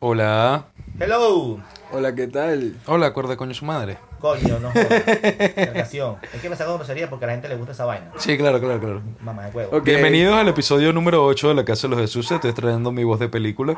Hola. Hello. Hola, ¿qué tal? Hola, acuerda coño su madre. Coño, no jodas. Es que me saco de grosería porque a la gente le gusta esa vaina. Sí, claro, claro, claro. Mamá de huevo. Bienvenidos al episodio número 8 de La Casa de los Jesús. Estoy trayendo mi voz de película.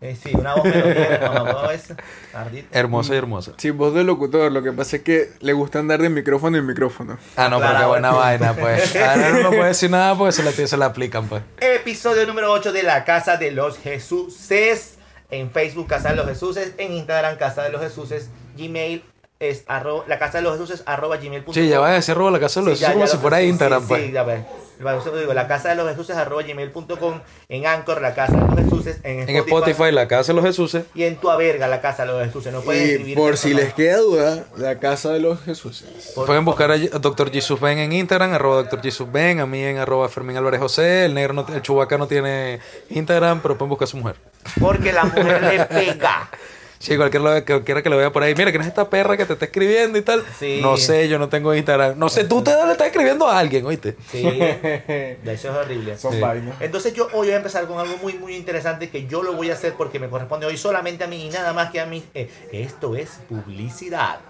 Eh, sí, una voz melodía, mamá huevo es. Ardito. Hermosa y hermosa. Sí, voz de locutor, lo que pasa es que le gusta andar de micrófono en micrófono. Ah, no, pero Claro. qué buena vaina, pues. Ahora no puede decir nada porque se la, se la aplican, pues. Episodio número 8 de la Casa de los Jesuses. En Facebook, Casa de los Jesuses. En Instagram, Casa de los Jesuses. Gmail es arroba, la casa de los Jesuses arroba gmail.com. Sí, ya va a decir robo la casa de los Sí, ya- Jesús como ya si lo- fuera sí, Instagram, sí, pues. Sí, ya ves. Digo, la casa de los Jesuses arroba gmail.com. En Anchor, la casa de los Jesuses. En En Spotify, La Casa de los Jesús. Y en tu verga, la casa de los Jesuses. No Y escribir. por si no. les queda duda, la casa de los Jesuses. Por Pueden buscar a Dr. Jesus Ben en Instagram, arroba Dr. Jesus Ben, a mí en arroba Fermín Álvarez José. El negro, no, el chubaca no tiene Instagram, pero pueden buscar a su mujer. Porque la mujer le pega. Sí, cualquiera, lo- cualquiera que lo vea por ahí. Mira, ¿quién es esta perra que te está escribiendo y tal? Sí. No sé, yo no tengo Instagram. No sé, tú te le estás escribiendo a alguien, oíste. Sí, de eso es horrible. Son Sí. vainas. Entonces yo hoy voy a empezar con algo muy muy interesante que yo lo voy a hacer porque me corresponde hoy solamente a mí y nada más que a mí. Eh, esto es publicidad.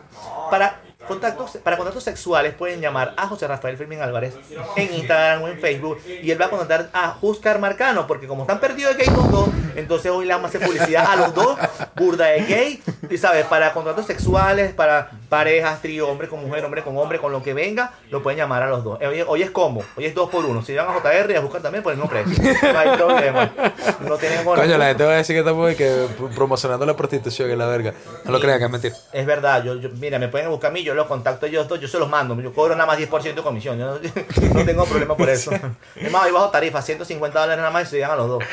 Para contactos, para contactos sexuales pueden llamar a José Rafael Fermín Álvarez en Instagram o en Facebook y él va a contactar a Juscar Marcano porque como están perdidos de gay los dos, entonces hoy le vamos a hacer publicidad a los dos, burda de gay, y sabes, para contactos sexuales, para parejas, trío, hombre con mujer, hombre con hombre, con lo que venga, lo pueden llamar a los dos. Eh, Hoy, hoy es como, hoy es dos por uno. Si van a JR y a buscar también por el mismo precio. No hay problema. No tienen Coño, la gente va a decir que estamos que promocionando la prostitución, que la verga. No lo crean, que es mentira. Es verdad, yo, yo- mira, me pueden buscar a mí, yo los contacto ellos dos, yo se los mando, yo cobro nada más 10% de comisión, yo no, no tengo problema por eso. Es más, hoy bajo tarifa, 150 dólares nada más y se llegan a los dos.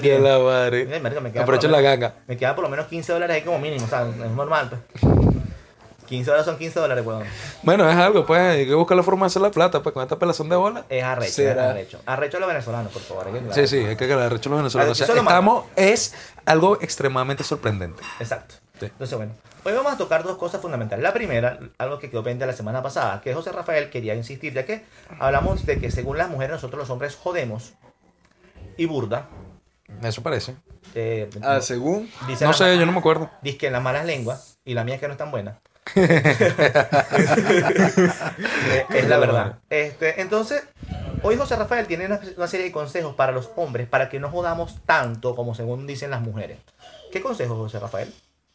Bien. la madre. Aprovechen por la ganga. Me queda por lo menos 15 dólares ahí como mínimo, o sea, es normal. Pues. 15 dólares son 15 dólares, weón. Bueno, es algo, pues. Hay que buscar la forma de hacer la plata, pues, con esta pelazón de bola. Es arrecho, es Será. arrecho. Arrecho a los venezolanos, por favor. hay que Sí, aclarar. sí, es que la derecho los venezolanos. O sea, es estamos, es algo extremadamente sorprendente. Exacto. Sí. Entonces, bueno, hoy vamos a tocar dos cosas fundamentales. La primera, algo que quedó pendiente la semana pasada, que José Rafael quería insistir, ya que hablamos de que según las mujeres, nosotros los hombres jodemos y burda. Eso parece. Eh, Ah, según. dice No sé, yo no me acuerdo. Dice que en las malas lenguas, y la mía es que no es tan buena. Eh, es la verdad. Este, entonces, hoy José Rafael tiene una, una serie de consejos para los hombres para que no jodamos tanto como según dicen las mujeres. ¿Qué consejos, José Rafael?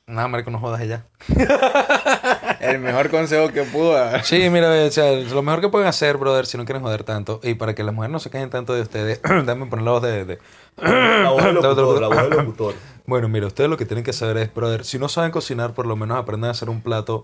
Nada, marico, no jodas ella. El mejor consejo que pudo dar. Sí, mira, o sea, lo mejor que pueden hacer, brother, si no quieren joder tanto, y para que las mujeres no se quejen tanto de ustedes, déjame poner la voz de... de- Locutor, locutor. Bueno, mira, ustedes lo que tienen que saber es, brother, si no saben cocinar, por lo menos aprendan a hacer un plato,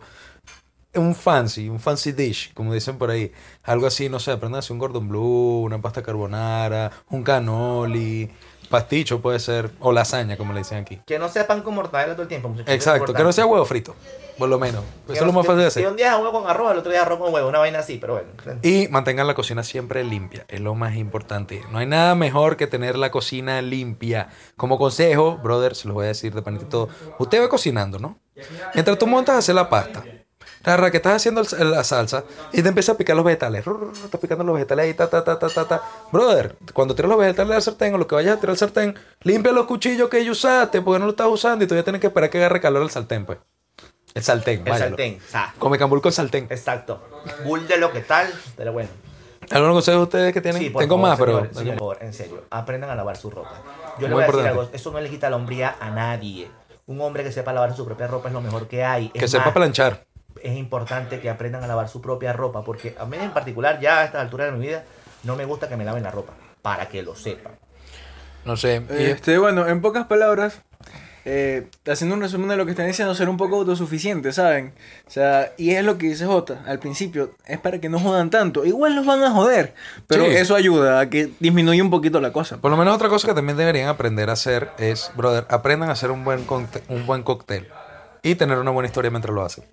un fancy, un fancy dish, como dicen por ahí. Algo así, no sé, aprendan a hacer un gordon blue, una pasta carbonara, un cannoli, pasticho puede ser, o lasaña, como le dicen aquí. Que no sea pan con mortadela todo el tiempo, muchachos. Exacto, que no sea huevo frito, por lo menos. Eso es lo más fácil de Si hacer. un día es huevo con arroz, el otro día arroz con huevo, una vaina así, pero bueno. Y mantengan la cocina siempre limpia, es lo más importante. No hay nada mejor que tener la cocina limpia. Como consejo, brother, se los voy a decir de panitito. Usted va cocinando, ¿no? Mientras tú montas a hacer la pasta, rara, que estás haciendo el- la salsa y te empiezas a picar los vegetales. Rur, Estás picando los vegetales ahí, ta, ta, ta, ta, ta, ta. Brother, cuando tiras los vegetales al sartén o lo que vayas a tirar al sartén, limpia los cuchillos que usaste porque no lo estás usando y todavía tienes que esperar que agarre calor el sartén, pues. El sartén, El váyalo. sartén, o sea, Come cambur con sartén. exacto. Bull de lo que tal, pero bueno. ¿Algunos consejos ustedes que tienen? Sí, por Tengo favor, más, pero... sí, por favor, en serio, aprendan a lavar su ropa. Yo le Muy voy a decir importante. algo, eso no le quita la hombría a nadie. Un hombre que sepa lavar su propia ropa es lo mejor que hay. Es Que sepa más, planchar. Es importante que aprendan a lavar su propia ropa, porque a mí en particular, ya a esta altura de mi vida, no me gusta que me laven la ropa, para que lo sepan. No sé. y- Este, bueno, en pocas palabras, eh, haciendo un resumen de lo que están diciendo, ser un poco autosuficiente, ¿saben? O sea, y es lo que dice Jota al principio, es para que no jodan tanto. Igual nos van a joder, pero Sí. eso ayuda a que disminuya un poquito la cosa. Por lo menos otra cosa que también deberían aprender a hacer es, brother, aprendan a hacer un buen, un buen cóctel y tener una buena historia mientras lo hacen.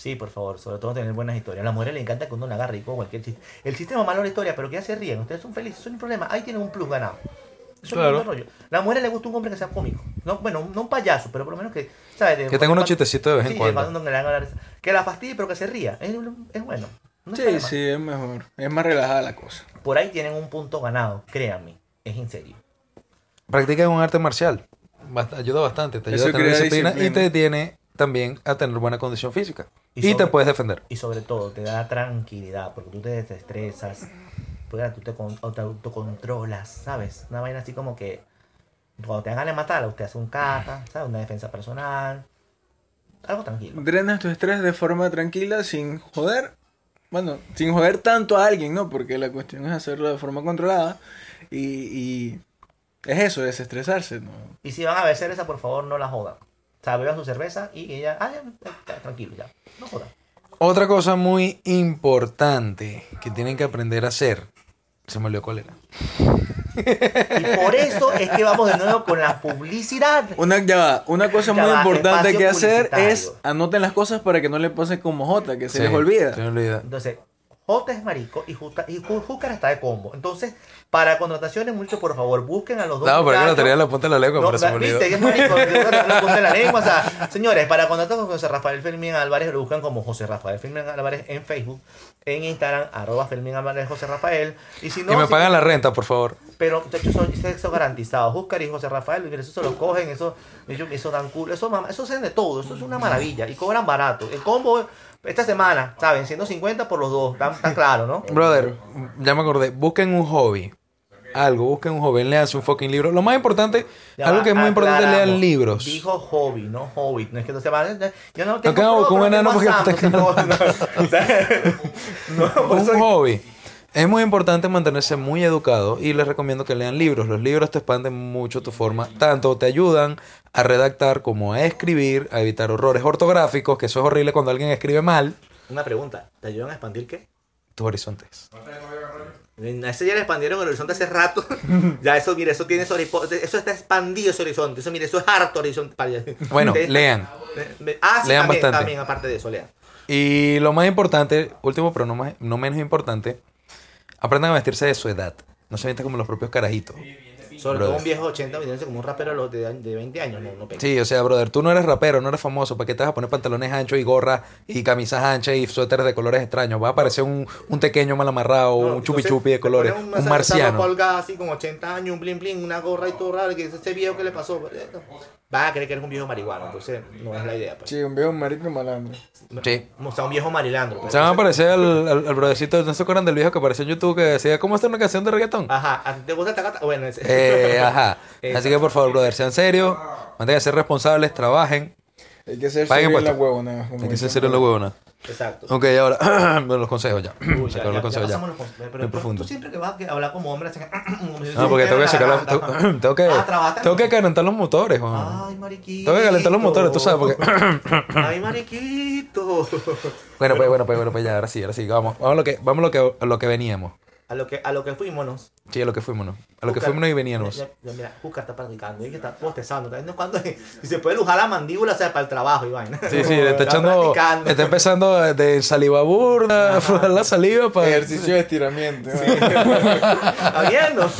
Sí, por favor, sobre todo tener buenas historias. A las mujeres les encanta que uno la agarre y con cualquier chiste. El sistema malo la historia, pero que ya se ríen. Ustedes son felices, eso no hay problema. Ahí tienen un plus ganado. Eso Claro. es un rollo. A las mujeres les gusta un hombre que sea cómico. No, bueno, no un payaso, pero por lo menos que, ¿sabes? De- Que tenga unos cuando- chistecitos de vez en sí, cuando. cuando le hagan la risa. Que la fastidie, pero que se ría. Es, es bueno. No Sí, sí, es mejor. Es más relajada la cosa. Por ahí tienen un punto ganado, créanme. Es en serio. Practiquen un arte marcial. bast- ayuda bastante. Te Eso ayuda a tener disciplina, y te tiene también a tener buena condición física. Y Y, te puedes defender. Y sobre todo, te da tranquilidad, porque tú te desestresas, pues, tú te, te autocontrolas, ¿sabes? Una vaina así como que cuando te hagan de matar, usted hace un kata, ¿sabes? Una defensa personal. Algo tranquilo. Drenas tu estrés de forma tranquila sin joder. Bueno, sin joder tanto a alguien, ¿no? Porque la cuestión es hacerlo de forma controlada. Y, y es eso, desestresarse, ¿no? Y si van a ver cerveza, por favor, no la jodan. O sea, su cerveza y ella, ah, ya, ya, tranquilo, ya. No jodan. Otra cosa muy importante que tienen que aprender a hacer. Se me olvidó cuál era. Y por eso es que vamos de nuevo con la publicidad. Una, ya va, una cosa Ya muy va, importante que hacer es anoten las cosas para que no le pasen como J, que se Sí, les olvida. Se me olvida. Entonces, J es marico y, Justa, y Júcar está de combo. Entonces, para contrataciones, muchachos, por favor, busquen a los dos. No, pero es que lo muchachos. tenía en la punta de la lengua, No, se olvidó. viste, que es marico, lo apunté en la lengua. O sea, señores, para contactar con José Rafael Fermín Álvarez, lo buscan como José Rafael Fermín Álvarez en Facebook, en Instagram, arroba Fermín Álvarez José Rafael. Y si no, y me si- pagan la renta, por favor. pero muchachos, son sexo garantizado. Júcar y José Rafael, eso se lo cogen, eso, eso, dan culo, eso, mam- eso hacen de todo, eso es una maravilla. Y cobran barato. El combo, esta semana, ¿saben? 150 por los dos, tan, tan claro, ¿no? Brother, ya me acordé. Busquen un hobby. Algo, busquen un hobby. Leanse un fucking libro. Lo más importante, Ya algo que es muy importante, lean libros. Dijo hobby, no hobbit. No es que no se va. Yo no tengo. Acabo pro, con pero un enano porque no no, un hobby. Es muy importante mantenerse muy educado y les recomiendo que lean libros. Los libros te expanden mucho tu forma, tanto te ayudan a redactar como a escribir, a evitar errores ortográficos, que eso es horrible cuando alguien escribe mal, Una pregunta. ¿Te ayudan a expandir qué? tus horizontes. A ese ya le expandieron el horizonte hace rato. ya eso, mire, eso tiene. Eso está expandido ese horizonte. Eso, mire, eso es harto horizonte. para- Bueno, Ustedes- lean. Ah, sí, Lean también, bastante. también, aparte de eso, lean. Y lo más importante, último pero no, más, no menos importante, aprendan a vestirse de su edad. No se vistan como los propios carajitos. Sobre Brother. todo un viejo de 80 viéndose como un rapero de de, de 20 años. No, no pega. Sí, o sea, brother, tú no eres rapero, no eres famoso. ¿Para qué te vas a poner pantalones anchos y gorra y camisas anchas y suéteres de colores extraños? Va a parecer un, un pequeño mal amarrado, No, un chupi chupi de colores, un esa marciano. ropa holgada así como 80 años, un blin blin, una gorra y todo raro, que dice, este viejo que le pasó. Vas a creer que eres un viejo marihuano, entonces no es la idea. Pues. Sí, un viejo marico malandro. Sí. O sea, un viejo marilandro. pues. Se van a parecer al, al, al brothercito, ¿no se acuerdan del viejo que apareció en YouTube que decía, ¿cómo está una canción de reggaetón? Ajá, ¿a ti ¿te gusta esta gata? Bueno, ese. Eh, ajá. Así que por favor, brother, sean serios, manténganse ser responsables, trabajen. Hay que ser serio en la huevona. Hay que ser serios en la huevona. Exacto. Ok, ahora, bueno, los consejos ya. Uy, ya, ya- los consejos ya los consejos, pero- Muy pero profundo. Tú siempre que vas a hablar como hombre, haces- No, porque tengo que sacar la- tengo, tengo que, Ah, tengo que calentar los motores, Juan. Ay, mariquito. Tengo que calentar los motores, tú sabes, porque... Ay, mariquito. Bueno, pues, bueno, pues, bueno, pues ya, ahora sí, ahora sí, vamos. Vamos a lo que, vamos a lo que, a lo que veníamos. A lo que, a lo que fuímonos. Sí, a lo que fuimos, ¿no? A lo que fuimos y veníamos. Ya, ya, mira, Júcar está practicando, y que está bostezando. Si se puede lujar la mandíbula, o sea, para el trabajo y vaina. Sí, sí, le está echando, practicando. está empezando de saliva burda, a frotar la saliva para... Ejercicio de estiramiento. ¿Está viendo?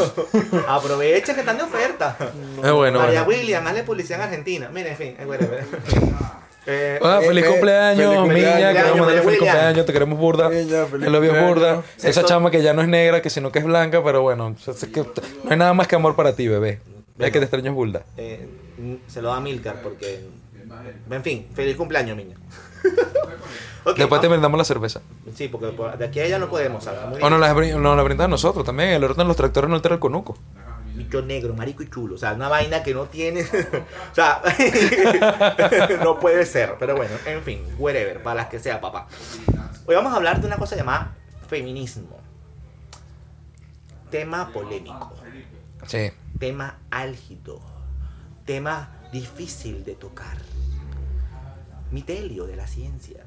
Aprovecha que están de oferta. Es bueno, María bueno. William, hazle publicidad en Argentina. Mira, en fin, es bueno. Eh, Ah, Eh, feliz eh, cumpleaños, feliz Miña, queremos mandarle feliz cumpleaños, te queremos burda. Miña, El obvio es burda. Esa chama que ya no es negra, que sino que es blanca, pero bueno, que no hay nada más que amor para ti, bebé. Es que te extraño es burda. eh, se lo da a Milcar porque. En fin, feliz cumpleaños, niña. Ok, Después te brindamos la cerveza. Sí, porque por- de aquí a allá no podemos, O nos la, brin- nos la brindan a nosotros también. El orden de los tractores no altera el conuco. Bicho negro, marico y chulo. O sea, una vaina que no tiene. o sea, no puede ser. Pero bueno, en fin, whatever, para las que sea, papá. Hoy vamos a hablar de una cosa llamada feminismo. Tema polémico. Sí. Tema álgido. Tema difícil de tocar. Mitelio de la ciencia.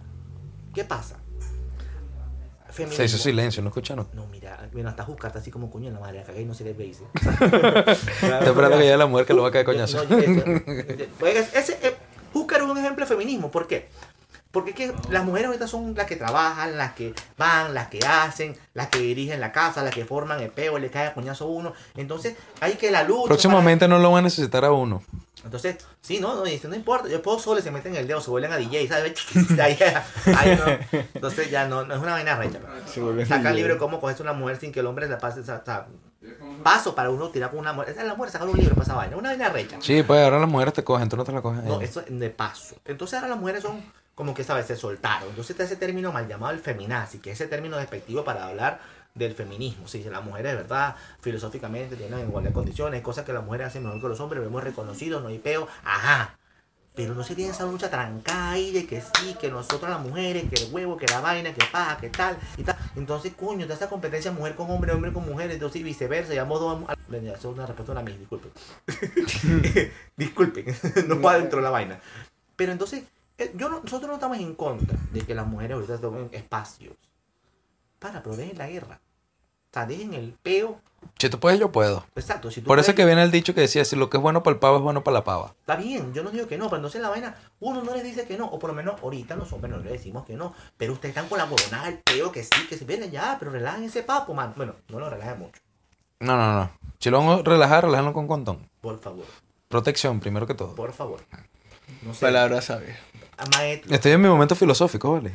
¿Qué pasa? Feminismo. Se hizo silencio, ¿no escucharon? No, mira, bueno, hasta Juscar está así como coño en la madre, acá y no se le ve. dice. Está esperando que llegue la mujer que lo va a caer coñazo. No, ese- pues, ese- eh, Júcar es un ejemplo de feminismo. ¿Por qué? Porque es que las mujeres ahorita son las que trabajan, las que van, las que hacen, las que dirigen la casa, las que forman el peo, le cae a coñazo a uno. Entonces, hay que la lucha. Próximamente no lo van a necesitar a uno. Entonces, sí, no, no, dice, no importa. Yo puedo solo y se meten el dedo, se vuelven a DJ, ¿sabes? Ahí, ahí no. Entonces, ya no, no es una vaina recha. pues. Saca el libro cómo cogerse una mujer sin que el hombre la pase. o sea, paso para uno tirar con una mujer. Esa es la mujer, sacar un libro para esa vaina. Una vaina recha. Sí, pues ahora las mujeres te cogen, tú no te la coges. No, eso es de paso. Entonces ahora las mujeres son como que, ¿sabes? Se soltaron. Entonces está ese término mal llamado el feminazi, que es ese término despectivo para hablar del feminismo. Si las mujeres de verdad, filosóficamente, tienen igualdad de condiciones, cosas que las mujeres hacen mejor que los hombres, lo hemos reconocido, no hay peo. Ajá. Pero no se tiene esa lucha trancada ahí de que sí, que nosotros las mujeres, que el huevo, que la vaina, que paja, que tal y tal. Entonces, coño, de esa competencia mujer con hombre, hombre con mujer, entonces y viceversa. Llamo dos. Eso es una respuesta a mí, disculpen. disculpen, no va dentro de la vaina. Pero entonces, eh, yo no- nosotros no estamos en contra de que las mujeres ahorita tomen espacios. Para, pero dejen la guerra. O sea, dejen el peo. Si tú puedes, yo puedo. Exacto. Si tú Por eso es puedes- que viene el dicho que decía, si lo que es bueno para el pavo es bueno para la pava. Está bien, yo no digo que no, pero entonces la vaina, uno no les dice que no, o por lo menos ahorita los hombres no les decimos que no, pero ustedes están con la huevonada, el peo, que sí, que sí, vienen ya, pero relajen ese papo, man. Bueno, no lo relajen mucho, No, no, no. Si lo vamos a relajar, relájenlo con condón. por favor, Protección, primero que todo. por favor. No sé, Palabras sabias. a maestro, Estoy en mi momento filosófico, ¿vale?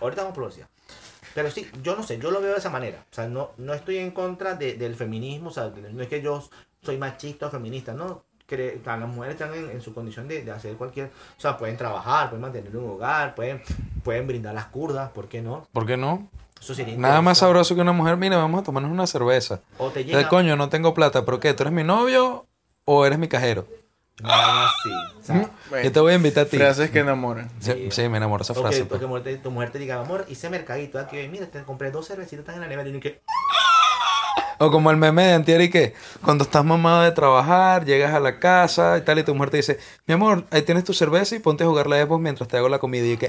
ahorita vamos por velocidad. Pero sí, yo no sé, yo lo veo de esa manera. O sea, no, no estoy en contra de- del feminismo, o sea, no es que yo soy machista o feminista, no. O sea, las mujeres están en, en su condición de, de hacer cualquier... O sea, pueden trabajar, pueden mantener un hogar, pueden, pueden brindar las curdas, ¿por qué no? ¿Por qué no? Eso sería Nada más sabroso que una mujer, mira, vamos a tomarnos una cerveza. O te llega coño, no tengo plata, pero ¿qué? ¿Tú eres mi novio o eres mi cajero? Vaina así. o sea, Bueno, Yo te voy a invitar a ti. frases que enamoran. Sí, sí, me enamoró esa frase. o pues. tu mujer te diga, amor, hice mercadito aquí, mira, te compré dos cervecitas en la nevera y que O como el meme de antier y que cuando estás mamado de trabajar, llegas a la casa y tal, y tu mujer te dice, mi amor, ahí tienes tu cerveza y ponte a jugar la Xbox mientras te hago la comida. Y que,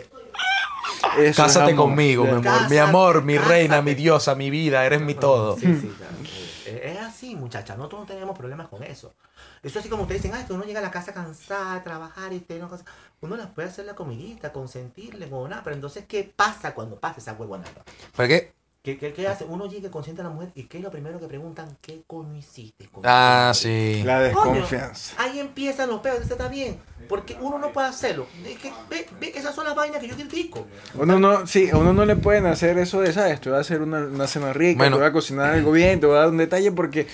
Eso es cásate amor. conmigo, mi amor. Cásate, mi amor, mi cásate. reina, mi diosa, mi vida, eres mi todo. Sí, sí, claro. Es es así, muchacha. Nosotros no tenemos problemas con eso. Eso así como ustedes dicen, ah, que uno llega a la casa cansada, trabajar y una cosa. Uno les puede hacer la comidita, consentirle, o nada. Pero entonces, ¿qué pasa cuando pasa esa huevonada? ¿Para qué? ¿Qué, qué, qué hace? Uno llega, consiente a la mujer y ¿qué es lo primero que preguntan? ¿Qué coño hiciste? con Ah, sí. La Coño, desconfianza. ahí empiezan los peos, eso está bien. Porque uno no puede hacerlo. Es que, ve, ve, esas son las vainas que yo critico. Uno no, sí, a uno no le pueden hacer eso de, ¿sabes? Te voy a hacer una, una cena rica, Bueno. te voy a cocinar algo bien, te voy a dar un detalle porque,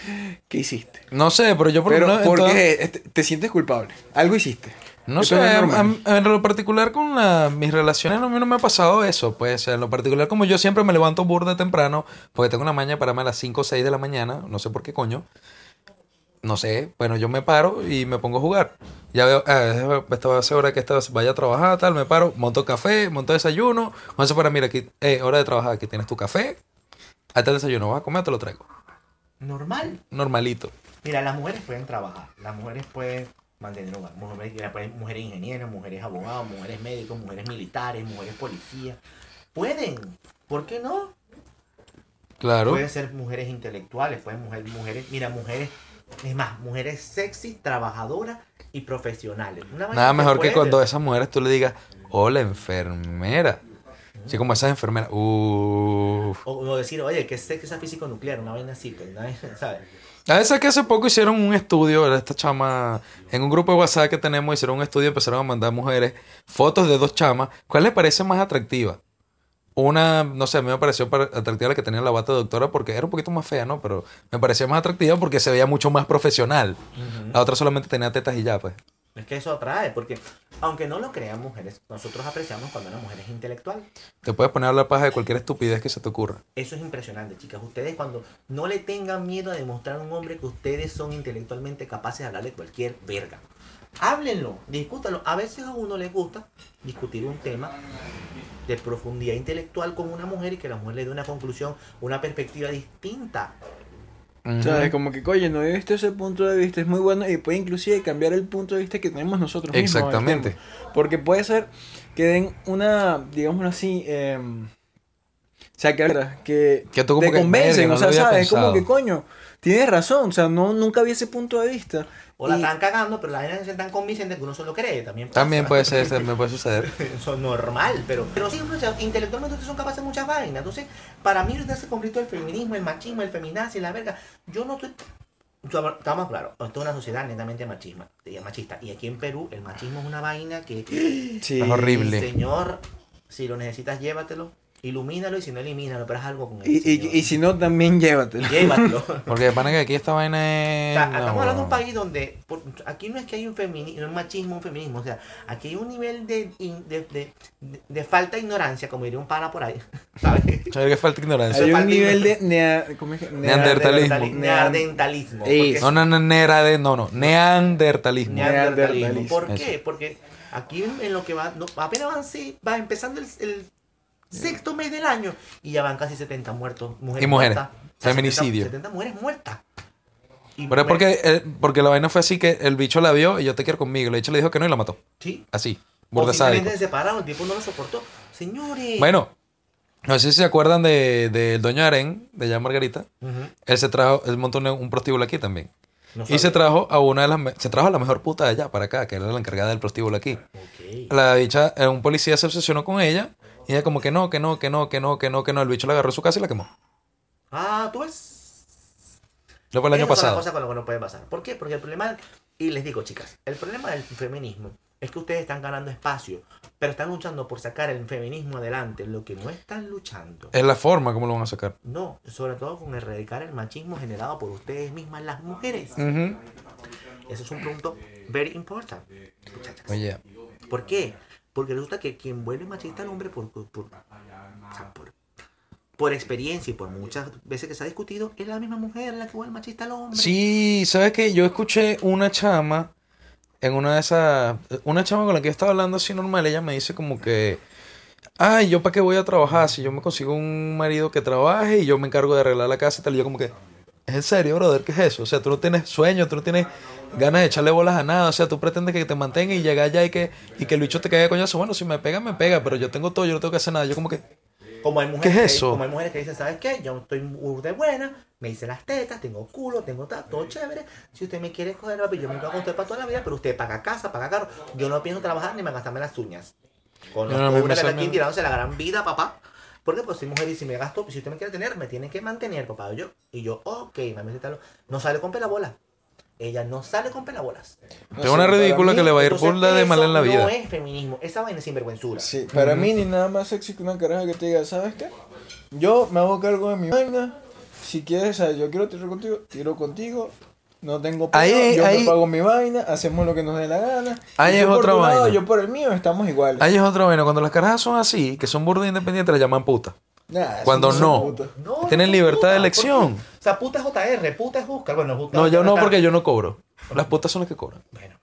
¿qué hiciste? No sé, pero yo por Pero, lo menos en ¿por todas- qué? Este, te sientes culpable. Algo hiciste. No sé, a- en lo particular con la- mis relaciones, a mí no me ha pasado eso. Pues en lo particular, como yo siempre me levanto burda temprano, porque tengo una maña para a las 5 o 6 de la mañana, no sé por qué coño. No sé, bueno, yo me paro y me pongo a jugar. Ya veo, ah, esta va a ser hora que esta vaya a trabajar, tal, me paro, monto café, monto desayuno. Entonces, para, mira, aquí, eh, hora de trabajar, aquí tienes tu café, ahí está el desayuno, vas a comer, te lo traigo. Normal. Normalito. Mira, las mujeres pueden trabajar, las mujeres pueden mantener un hogar, mujeres, mujeres ingenieras, mujeres abogados, mujeres médicos, mujeres militares, mujeres policías. Pueden, ¿por qué no? Claro. Pueden ser mujeres intelectuales, pueden mujeres, mujeres, mira, mujeres, es más, mujeres sexy, trabajadoras y profesionales. Una Nada mejor que cuando a esas mujeres tú le digas, hola enfermera. Así como esas enfermeras, uff. O, o decir, oye, que sexy esa físico nuclear, una vaina así, pues, ¿sabes? A veces que hace poco hicieron un estudio, esta chama, en un grupo de WhatsApp que tenemos, hicieron un estudio y empezaron a mandar mujeres fotos de dos chamas. ¿Cuál les parece más atractiva? Una, no sé, a mí me pareció par- atractiva la que tenía la bata de doctora porque era un poquito más fea, ¿no? Pero me parecía más atractiva porque se veía mucho más profesional. La otra solamente tenía tetas y ya, pues. Es que eso atrae, porque aunque no lo crean mujeres, nosotros apreciamos cuando una mujer es intelectual. Te puedes poner a la paja de cualquier estupidez que se te ocurra. Eso es impresionante, chicas. Ustedes cuando no le tengan miedo a demostrar a un hombre que ustedes son intelectualmente capaces de hablarle cualquier verga. Háblenlo, discútanlo. A veces a uno le gusta discutir un tema de profundidad intelectual con una mujer y que la mujer le dé una conclusión, una perspectiva distinta. Ujú. ¿Sabes? Como que, oye, no he visto ese punto de vista, es muy bueno y puede inclusive cambiar el punto de vista que tenemos nosotros mismos. Exactamente. Porque puede ser que den una, digámoslo así, em, o sea, que, que, Que como te convencen, o sea, ¿sabes? Como pensado. que, coño, tienes razón, o sea, no, nunca vi ese punto de vista. O la Y- están cagando, pero la vaina es tan convincente que uno solo cree. También pasa. También puede ser, también puede suceder. Eso es normal, pero, pero sí, o sea, intelectualmente ustedes son capaces de muchas vainas. Entonces, para mí ese conflicto del feminismo, el machismo, el feminazi, la verga, yo no estoy... Estamos claros, esto es una sociedad netamente machisma, eh, machista. Y aquí en Perú el machismo es una vaina que... Sí. Es horrible. Señor, si lo necesitas, llévatelo. Ilumínalo y si no, elimínalo, pero haz algo con él. Y, y, y si no, también llévatelo. Llévatelo. Porque de pana que aquí esta vaina O es. no, estamos hablando de un país donde por- aquí no es que hay un feminismo, un machismo, un feminismo, o sea, aquí hay un nivel de, in- de, de, de- de falta de ignorancia, como diría un pana por ahí, ¿sabes? Saber que falta ignorancia. Hay un nivel de... ignorancia. nea- ¿cómo es que? Nea- Neandertalismo. Neandertalismo. No, no, no. No, no. Neandertalismo. Neandertalismo. Neandertalismo. ¿Por Eso. qué? Porque aquí en, en lo que va, no, apenas van, sí, va empezando el, el sexto mes del año y ya van casi 70 muertos. Mujeres Y mujeres. muertas. Feminicidio. 70, 70 mujeres muertas. Y Pero es porque, eh, porque la vaina fue así que el bicho la vio y yo te quiero conmigo. El bicho le dijo que no y la mató. Sí. Así. Burda simplemente sádico. se separaron, el tipo no lo soportó. Señores. Bueno, no sé si se acuerdan del de, del Doño Aren, de ya Margarita. Él se trajo, él montó un, un prostíbulo aquí también. No Y se trajo a una de las, se trajo a la mejor puta de allá para acá, que era la encargada del prostíbulo aquí. La bicha, eh, un policía se obsesionó con ella y ella como que no, que no, que no, que no, que no, que no. El bicho la agarró a su casa y la quemó. Ah, tú ves. Lo fue el año Esas son las pasado. cosas con lo que no puede pasar. ¿Por qué? Porque el problema, y les digo chicas, el problema del feminismo es que ustedes están ganando espacio, pero están luchando por sacar el feminismo adelante. Lo que no están luchando, Es la forma como lo van a sacar. no, sobre todo con erradicar el machismo generado por ustedes mismas, las mujeres. Ujú. Eso es un punto very important, muchachas. Oye, ¿Por qué? Porque resulta que quien vuelve machista al hombre por, por, por- experiencia y por muchas veces que se ha discutido, es la misma mujer la que vuelve machista al hombre. Sí, ¿sabes qué? Yo escuché una chama en una de esas. Una chama con la que yo estaba hablando así normal. Ella me dice como que. Ay, ¿yo para qué voy a trabajar? Si yo me consigo un marido que trabaje y yo me encargo de arreglar la casa y tal. Y yo, como que. ¿Es en serio, brother? ¿Qué es eso? O sea, tú no tienes sueño, tú no tienes ganas de echarle bolas a nada. O sea, tú pretendes que te mantenga y llegar allá y que, y que el bicho te caiga coñazo. Bueno, si me pega, me pega, pero yo tengo todo, yo no tengo que hacer nada. Yo, como que. Como hay mujeres, ¿Qué es que- eso? como hay mujeres que dicen, ¿sabes qué? Yo estoy de buena, me hice las tetas, tengo culo, tengo todo chévere. Si usted me quiere coger, papi, yo me quedo con usted para toda la vida, pero usted paga casa, paga carro. Yo no pienso trabajar ni me gastarme las uñas. Con los No, no, me que aquí tirándose la gran vida, papá. Porque pues soy mujer y si me gasto, si usted me quiere tener, me tiene que mantener, papá. Yo, y yo, ok, mami, no sale con pelabolas. Ella no sale con pelabolas. No es una ridícula mí- que le va a ir Entonces, burla de mal en la vida. No es feminismo, esa vaina es sinvergüenzura. Sí, para mí ni nada más sexy que una caraja que te diga, ¿sabes qué? Yo me hago cargo de mi vaina. Si quieres, ¿sabes? yo quiero tirar contigo, tiro contigo. No tengo pena, Ahí- yo ahí- me pago mi vaina, hacemos lo que nos dé la gana. Ahí Y es otra tu lado, vaina. yo por el mío, estamos iguales. Ahí es otra vaina. Cuando las carajas son así, que son burdas independientes, las llaman puta. Nah, Cuando no. Tienen no, libertad de elección. O sea, puta es JR, puta es Oscar. Bueno, puta No, yo no, porque yo no cobro. Las putas son las que cobran. Bueno,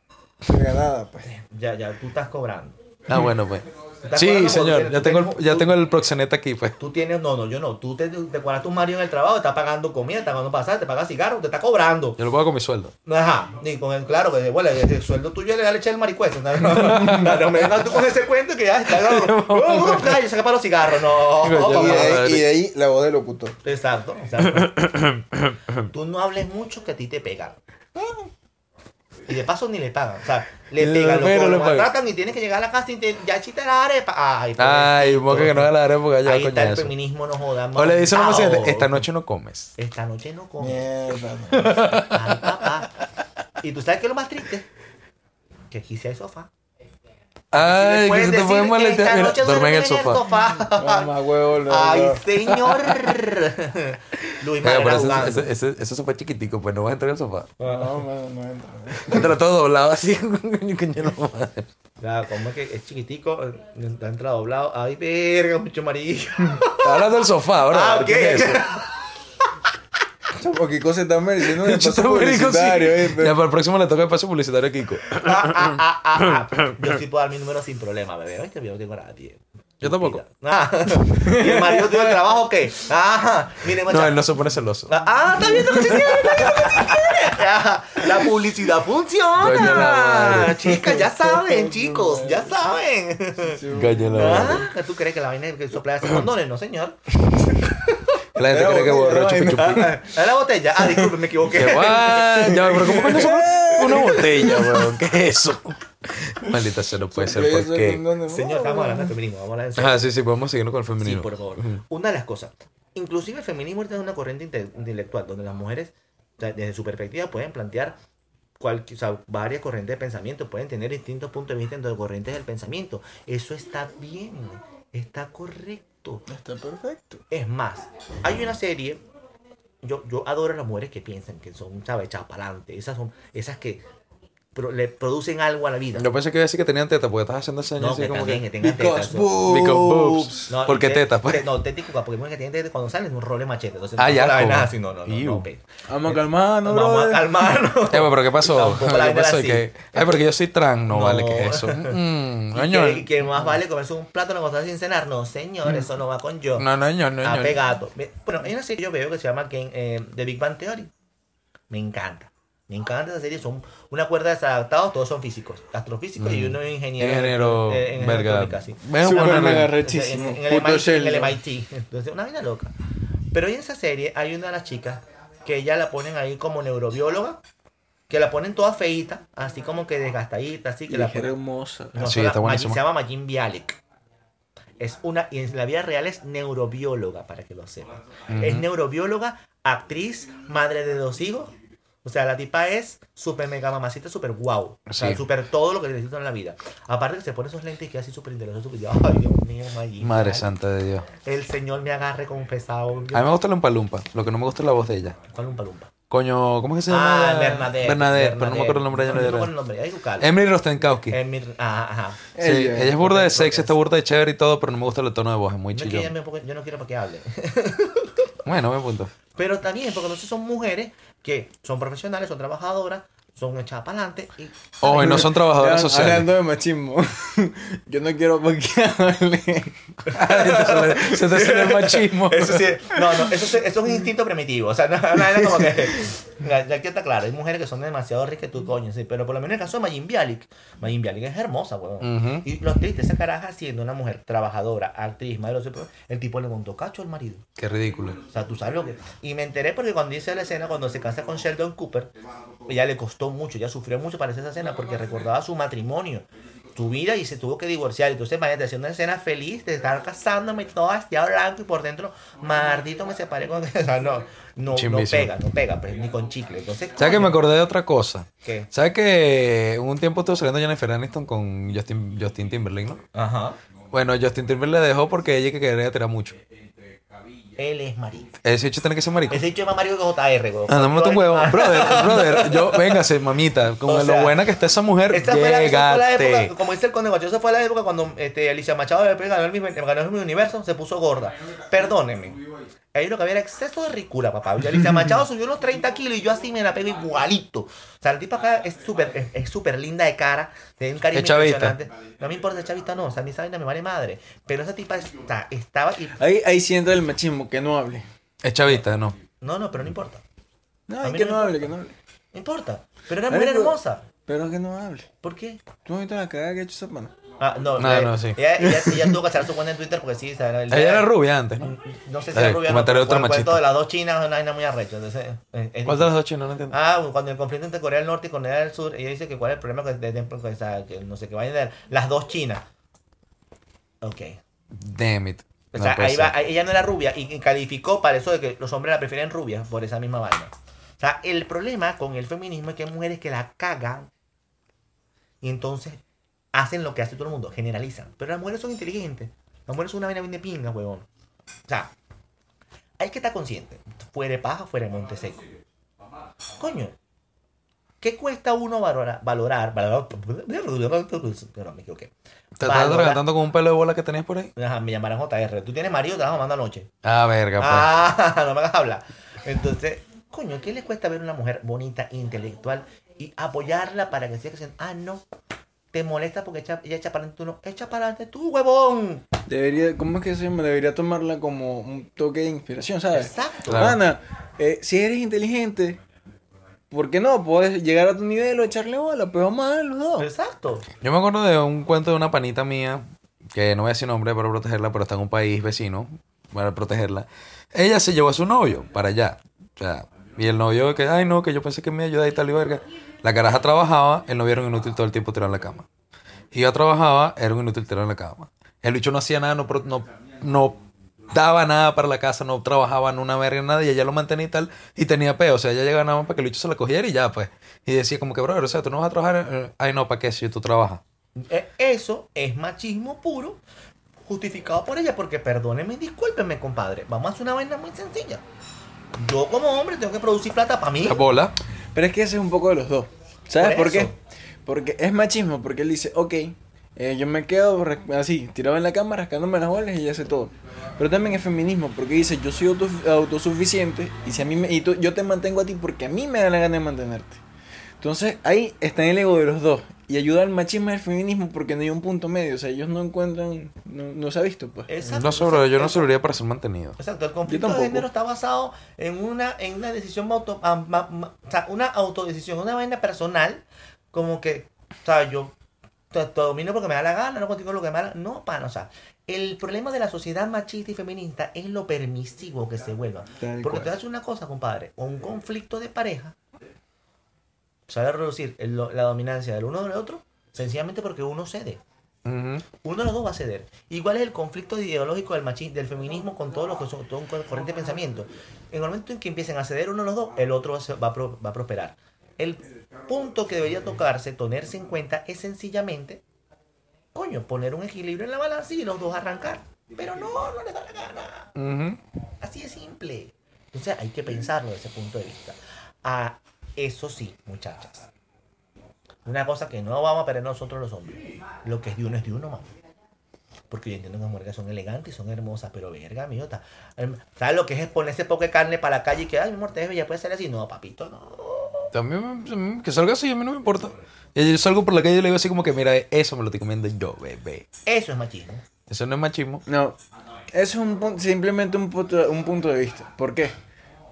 Regalada, pues. ya, ya, tú estás cobrando. Ah, bueno, pues. ¿Estás Sí, señor. Ya tengo, el, ya tú- tengo el proxeneta aquí, pues. Tú tienes, no, no, yo no. Tú te, te cuadras tu marido en el trabajo, está pagando comida, está pagando pasaje, te paga cigarro, te está cobrando. Yo lo pago con mi sueldo. Ajá, y con el, claro, que bueno, el, el sueldo tuyo le da leche al maricuezo. No, no, no, no me vengas tú con ese cuento que ya está. No, no, no, cállate, saca para los cigarros, no. Y de ahí la voz del locutor. Exacto, exacto. Tú no hables mucho que a ti te pegan. Y de paso ni le pagan. O sea, le pegan, lo, pero lo le pagan. maltratan y tienes que llegar a la casa y te, ya chiste la arepa. Ay, Ay, moca que no la haré porque allá Ahí está el feminismo, no jodas. O le dice a la esta noche no comes. Esta noche no como. Mierda. no. Ay, papá. Y tú sabes qué es lo más triste? Que aquí sí hay sofá. Ay, que se te puede esta maletear. Mira, duerme en el sofá. Mamá huevo, no, Ay, no. señor. Luis Pero, Manuel pero ese, ese, ese, ese sofá chiquitico, pues no vas a entrar al sofá. No, no, no entra. Entra todo doblado así. coño, no madre. Claro, como es que es chiquitico, eh, está entrado doblado. Ay, verga, mucho amarillo. Está hablando del sofá, ahora. Ah. ¿Qué es eso? Chamo, qué cosa tan mereciendo espacio te marico, sí. publicitario, ¿viste? Ya para el próximo le toca el paso publicitario a Kiko. Ah, ah, ah, ah, ah. Yo sí puedo dar mi número sin problema, bebé. ¿Viste? Yo no tengo nada, tío. Yo tampoco. Ah, ¿Y el marido tiene el trabajo qué? Ah, mire, No, él no se pone celoso. Ah, está viendo que sí tiene, está viendo que sí tiene. Ah, La publicidad funciona. Chicas, ya saben, chicos, ya saben. Coño, la. Ah, ¿Tú crees que la vaina que sopla de condones? No, señor. La gente Era cree que borró no, chupi chupi. ¿Es la botella? Ah, disculpe, me equivoqué. Ya, pero ¿cómo coño una botella, weón? ¿Qué es eso? Maldita sea, no puede ser. Porque Señor, estamos hablando de feminismo, vamos a hablar de eso. Ah, sí, sí, podemos seguirnos con el Sí, femenino. por favor. Una de las cosas, inclusive el feminismo es una corriente inte- intelectual donde las mujeres, desde su perspectiva, pueden plantear cualqui- o sea, varias corrientes de pensamiento, pueden tener distintos puntos de vista dentro de corrientes del pensamiento. Eso está bien, está correcto. Perfecto. Está perfecto. Es más, hay una serie. Yo, yo adoro a las mujeres que piensan que son, ¿sabes? Echadas para adelante. Esas son esas que pro- le producen algo a la vida. Yo pensé que iba a decir que tenían teta, porque estás haciendo señas No, así que como también, que... que tengan tetas. Because eso. Because boobs. boobs. No, ¿Por qué tetas, pues? te- No, teta y porque que tienen tetas cuando salen es un rol de machete. Entonces, Ah, ya, la vaina así, no, no, no, no. Vamos a calmarnos, Vamos a calmarnos. Eh, pero ¿qué pasó? ¿Qué pasó? Que- Ay, porque yo soy trans. No, No. vale, que eso. Mm, Y que, más vale comerse un plátano cuando estás sin cenar. No, señor, eso no va con yo. No, no, no, no. a no. pegado. Ve- Bueno, hay una serie que yo veo que se llama Game, eh, The Big Bang Theory. Me encanta. Me encanta esa serie. Son una cuerda de desadaptados, todos son físicos. Astrofísicos y Mm. uno es ingeniero. Ingeniero, eh, en verga. sí. Mega rechísimo. En, en el MIT, en el Sheldon. MIT. Entonces, una vida loca. Pero en esa serie hay una de las chicas que ella la ponen ahí como neurobióloga. Que la ponen toda feita, así como que desgastadita, así que Y la ponen- hermosa. no, Sí, se llama- está buenísimo. Se llama Majin Bialik. Es una, y en la vida real es neurobióloga, para que lo sepan. Es neurobióloga, actriz, madre de dos hijos. O sea, la tipa es súper mega mamacita, súper guau. O sea, Sí. súper todo lo que necesito en la vida. Aparte que se pone esos lentes y queda así súper interesante. Súper, ay, Dios mío, Majin. Madre santa de Dios. El señor me agarre confesado. A mí me gusta la Umpalumpa. Lo que no me gusta es la voz de ella. ¿Cuál un palumpa? Coño, ¿cómo es que se llama? Ah, ella? Bernadette. Bernadette, pero no me acuerdo el nombre de No me acuerdo el ella. nombre. Hay que buscarlo. Emily Rostenkowski. Emir- Ajá, ajá. Sí, ella, es burda de sexy, está burda de chévere y todo, pero no me gusta el tono de voz, es muy No es que ella chillón. me yo no quiero para que hable. Bueno, me punto. Pero también, porque no sé, son mujeres que son profesionales, son trabajadoras, son echadas para adelante. Y, y no son trabajadoras Ya, sociales. Hablando de machismo. Yo no quiero para que hable. Se te sale el machismo. Eso sí, no, no, eso, sí- eso es un instinto primitivo. O sea, no, no era como que. Ya, ya que está claro, hay mujeres que son demasiado ricas que tú, coño, sí. Pero por lo menos en el caso de Majin Bialik, Majin Bialik es hermosa, weón. Y lo triste, esa caraja siendo una mujer trabajadora, actriz, madre, el tipo le montó cacho al marido. Qué ridículo. O sea, tú sabes lo que. Y me enteré porque cuando hice la escena, cuando se casa con Sheldon Cooper, ella le costó mucho, ella sufrió mucho para hacer esa escena porque recordaba su matrimonio, su vida y se tuvo que divorciar. Entonces, imagínate, haciendo una escena feliz de estar casándome todo hastiado blanco y por dentro, maldito me separé con. O sea, no, no, pega, no pega, pues, ni con chicle. Entonces, ¿Sabes que me acordé de otra cosa? ¿Qué? ¿Sabes que un tiempo estuvo saliendo Jennifer Aniston con Justin, Justin Timberlake, no? Ajá. Bueno, Justin Timberlake le dejó porque ella que quería tirar mucho. Él es marico. Ese hecho tiene que ser marico. Ese dicho es más marico que JR, güey. Ah, no me mata un huevo. Brother, brother, yo, véngase, mamita. Con O lo sea, buena que está esa mujer, Esa fue, la, esa fue la llégate. época, como dice el conde Guacho, esa fue la época cuando este, Alicia Machado ganó el, mismo, ganó el mismo universo, se puso gorda. Perdónenme. Ahí lo que había era exceso de ricura, papá. Alicia Machado subió unos 30 kilos y yo así me la pego igualito. O sea, la tipa acá es súper es, es súper linda de cara, tiene un Es chavista. impresionante. No me importa el chavista, no. O sea, a mí esa vaina me vale madre. Pero esa tipa está, estaba... Y, Ahí, ahí sí entra el machismo, que no hable. Es chavista, ¿no? no, no, pero no importa. No, que no hable, que no hable. No importa. Pero era mujer hermosa. Pero que no hable. ¿Por qué? ¿Tú no viste la cagada que ha hecho esa pana? Ah, no, No, eh, no, sí. Ella, ella, ella tuvo que hacer su cuenta en Twitter porque sí, sea, el- Ella era rubia antes, ¿no? No sé si Eh, era rubia no, comentario pero otro cuento de las dos chinas es una vaina muy arrecha. Entonces, eh, es ¿Cuál de las dos chinos? No entiendo. Ah, cuando el conflicto entre Corea del Norte y Corea del Sur, ella dice que cuál es el problema que, de- de- o sea, que no sé, que vayan de las dos chinas. Ok. Damn it. O No sea, ahí va, ella no era rubia y, y calificó para eso de que los hombres la prefieren rubia por esa misma vaina. O sea, el problema con el feminismo es que hay mujeres que la cagan y entonces hacen lo que hace todo el mundo, generalizan. Pero las mujeres son inteligentes. Las mujeres son una vaina bien de pinga, huevón. O sea, hay que estar consciente. Fuera de paja, fuera de monte seco. Coño, ¿qué cuesta uno valorar? valorar, valorar perdón, me equivoqué. ¿Te estás atragantando con un pelo de bola que tenías por ahí? Ajá, me llamarán JR. ¿Tú tienes marido? Te vas a mandar anoche. Ah, verga, pues. Ah, no me hagas hablar. Entonces, coño, ¿qué le cuesta ver una mujer bonita, intelectual y apoyarla para que siga creciendo? Ah, no. Te molesta porque echa- ella echa para adelante, tú no. Echa para adelante tú, huevón. Debería, ¿cómo es que se llama? Debería tomarla como un toque de inspiración, ¿sabes? Exacto. Claro. Mana, eh, si eres inteligente, ¿por qué no? Puedes llegar a tu nivel o echarle bola, pues vamos a ver los dos. Exacto. Yo me acuerdo de un cuento de una panita mía, que no voy a decir nombre para protegerla, pero está en un país vecino, para protegerla. Ella se llevó a su novio para allá. O sea, y el novio que, ay no, que yo pensé que me ayudaba y tal y verga. La caraja trabajaba, el novio era un inútil todo el tiempo tirado en la cama. Y ella trabajaba, era un inútil tirado en la cama. El bicho no hacía nada, no, no, no daba nada para la casa, no trabajaba en una verga, nada, y ella lo mantenía y tal, y tenía peo. O sea, ella llegaba nada más para que el bicho se la cogiera y ya, pues. Y decía como que, bro, o sea, tú no vas a trabajar, eh, ay no, ¿para qué si tú trabajas? Eh, Eso es machismo puro. justificado por ella, porque perdónenme y discúlpenme, compadre. Vamos a hacer una vaina muy sencilla. Yo como hombre tengo que producir plata para mí. La bola. Pero es que ese es un poco de los dos. ¿Sabes Por por, qué? Porque es machismo, porque él dice, ok, eh, yo me quedo así, tirado en la cama, rascándome las bolas y ya sé todo. Pero también es feminismo, porque dice, yo soy auto- autosuficiente y si a mí me, y tú- yo te mantengo a ti porque a mí me da la gana de mantenerte. Entonces ahí está el ego de los dos. Y ayuda al machismo y al feminismo porque no hay un punto medio. O sea, ellos no encuentran, no, no se ha visto, pues. Exacto. No sobre, yo no serviría para ser mantenido. Exacto, el conflicto de género está basado en una, en una decisión auto, ah, ma- ma- o sea, una autodecisión, una vaina personal, como que, o sea, yo te, te domino porque me da la gana, no contigo lo que me da la No, pana, o sea, el problema de la sociedad machista y feminista es lo permisivo que se vuelva. Porque cual. te hace una cosa, compadre, o un conflicto de pareja, sabe reducir el- la dominancia del uno del otro, sencillamente porque uno cede. Uno de los dos va a ceder. Igual es el conflicto ideológico del machismo, del feminismo con todos los que son todo un corriente de pensamiento. En el momento en que empiecen a ceder uno de los dos, el otro va a, pro- va a prosperar. El punto que debería tocarse, tenerse en cuenta, es sencillamente, coño, poner un equilibrio en la balanza y los dos arrancar. Pero no, no les da la gana. Así de simple. Entonces hay que pensarlo desde ese punto de vista. Ah, eso sí, muchachas. Una cosa que no vamos a perder nosotros los hombres. Lo que es de uno es de uno, mami. Porque yo entiendo que las mujeres son elegantes y son hermosas, pero verga, mío, ta- em, ¿sabes lo que es exponerse poco de carne para la calle y que, ay, mi amor, te ves bella, puede ser así? No, papito, no. También me- que salga así, a mí no me importa. Y yo salgo por la calle y le digo así como que, mira, eso me lo estoy comiendo yo, bebé. Eso es machismo. Eso no es machismo. No, eso es un simplemente un punto, un punto de vista. ¿Por qué?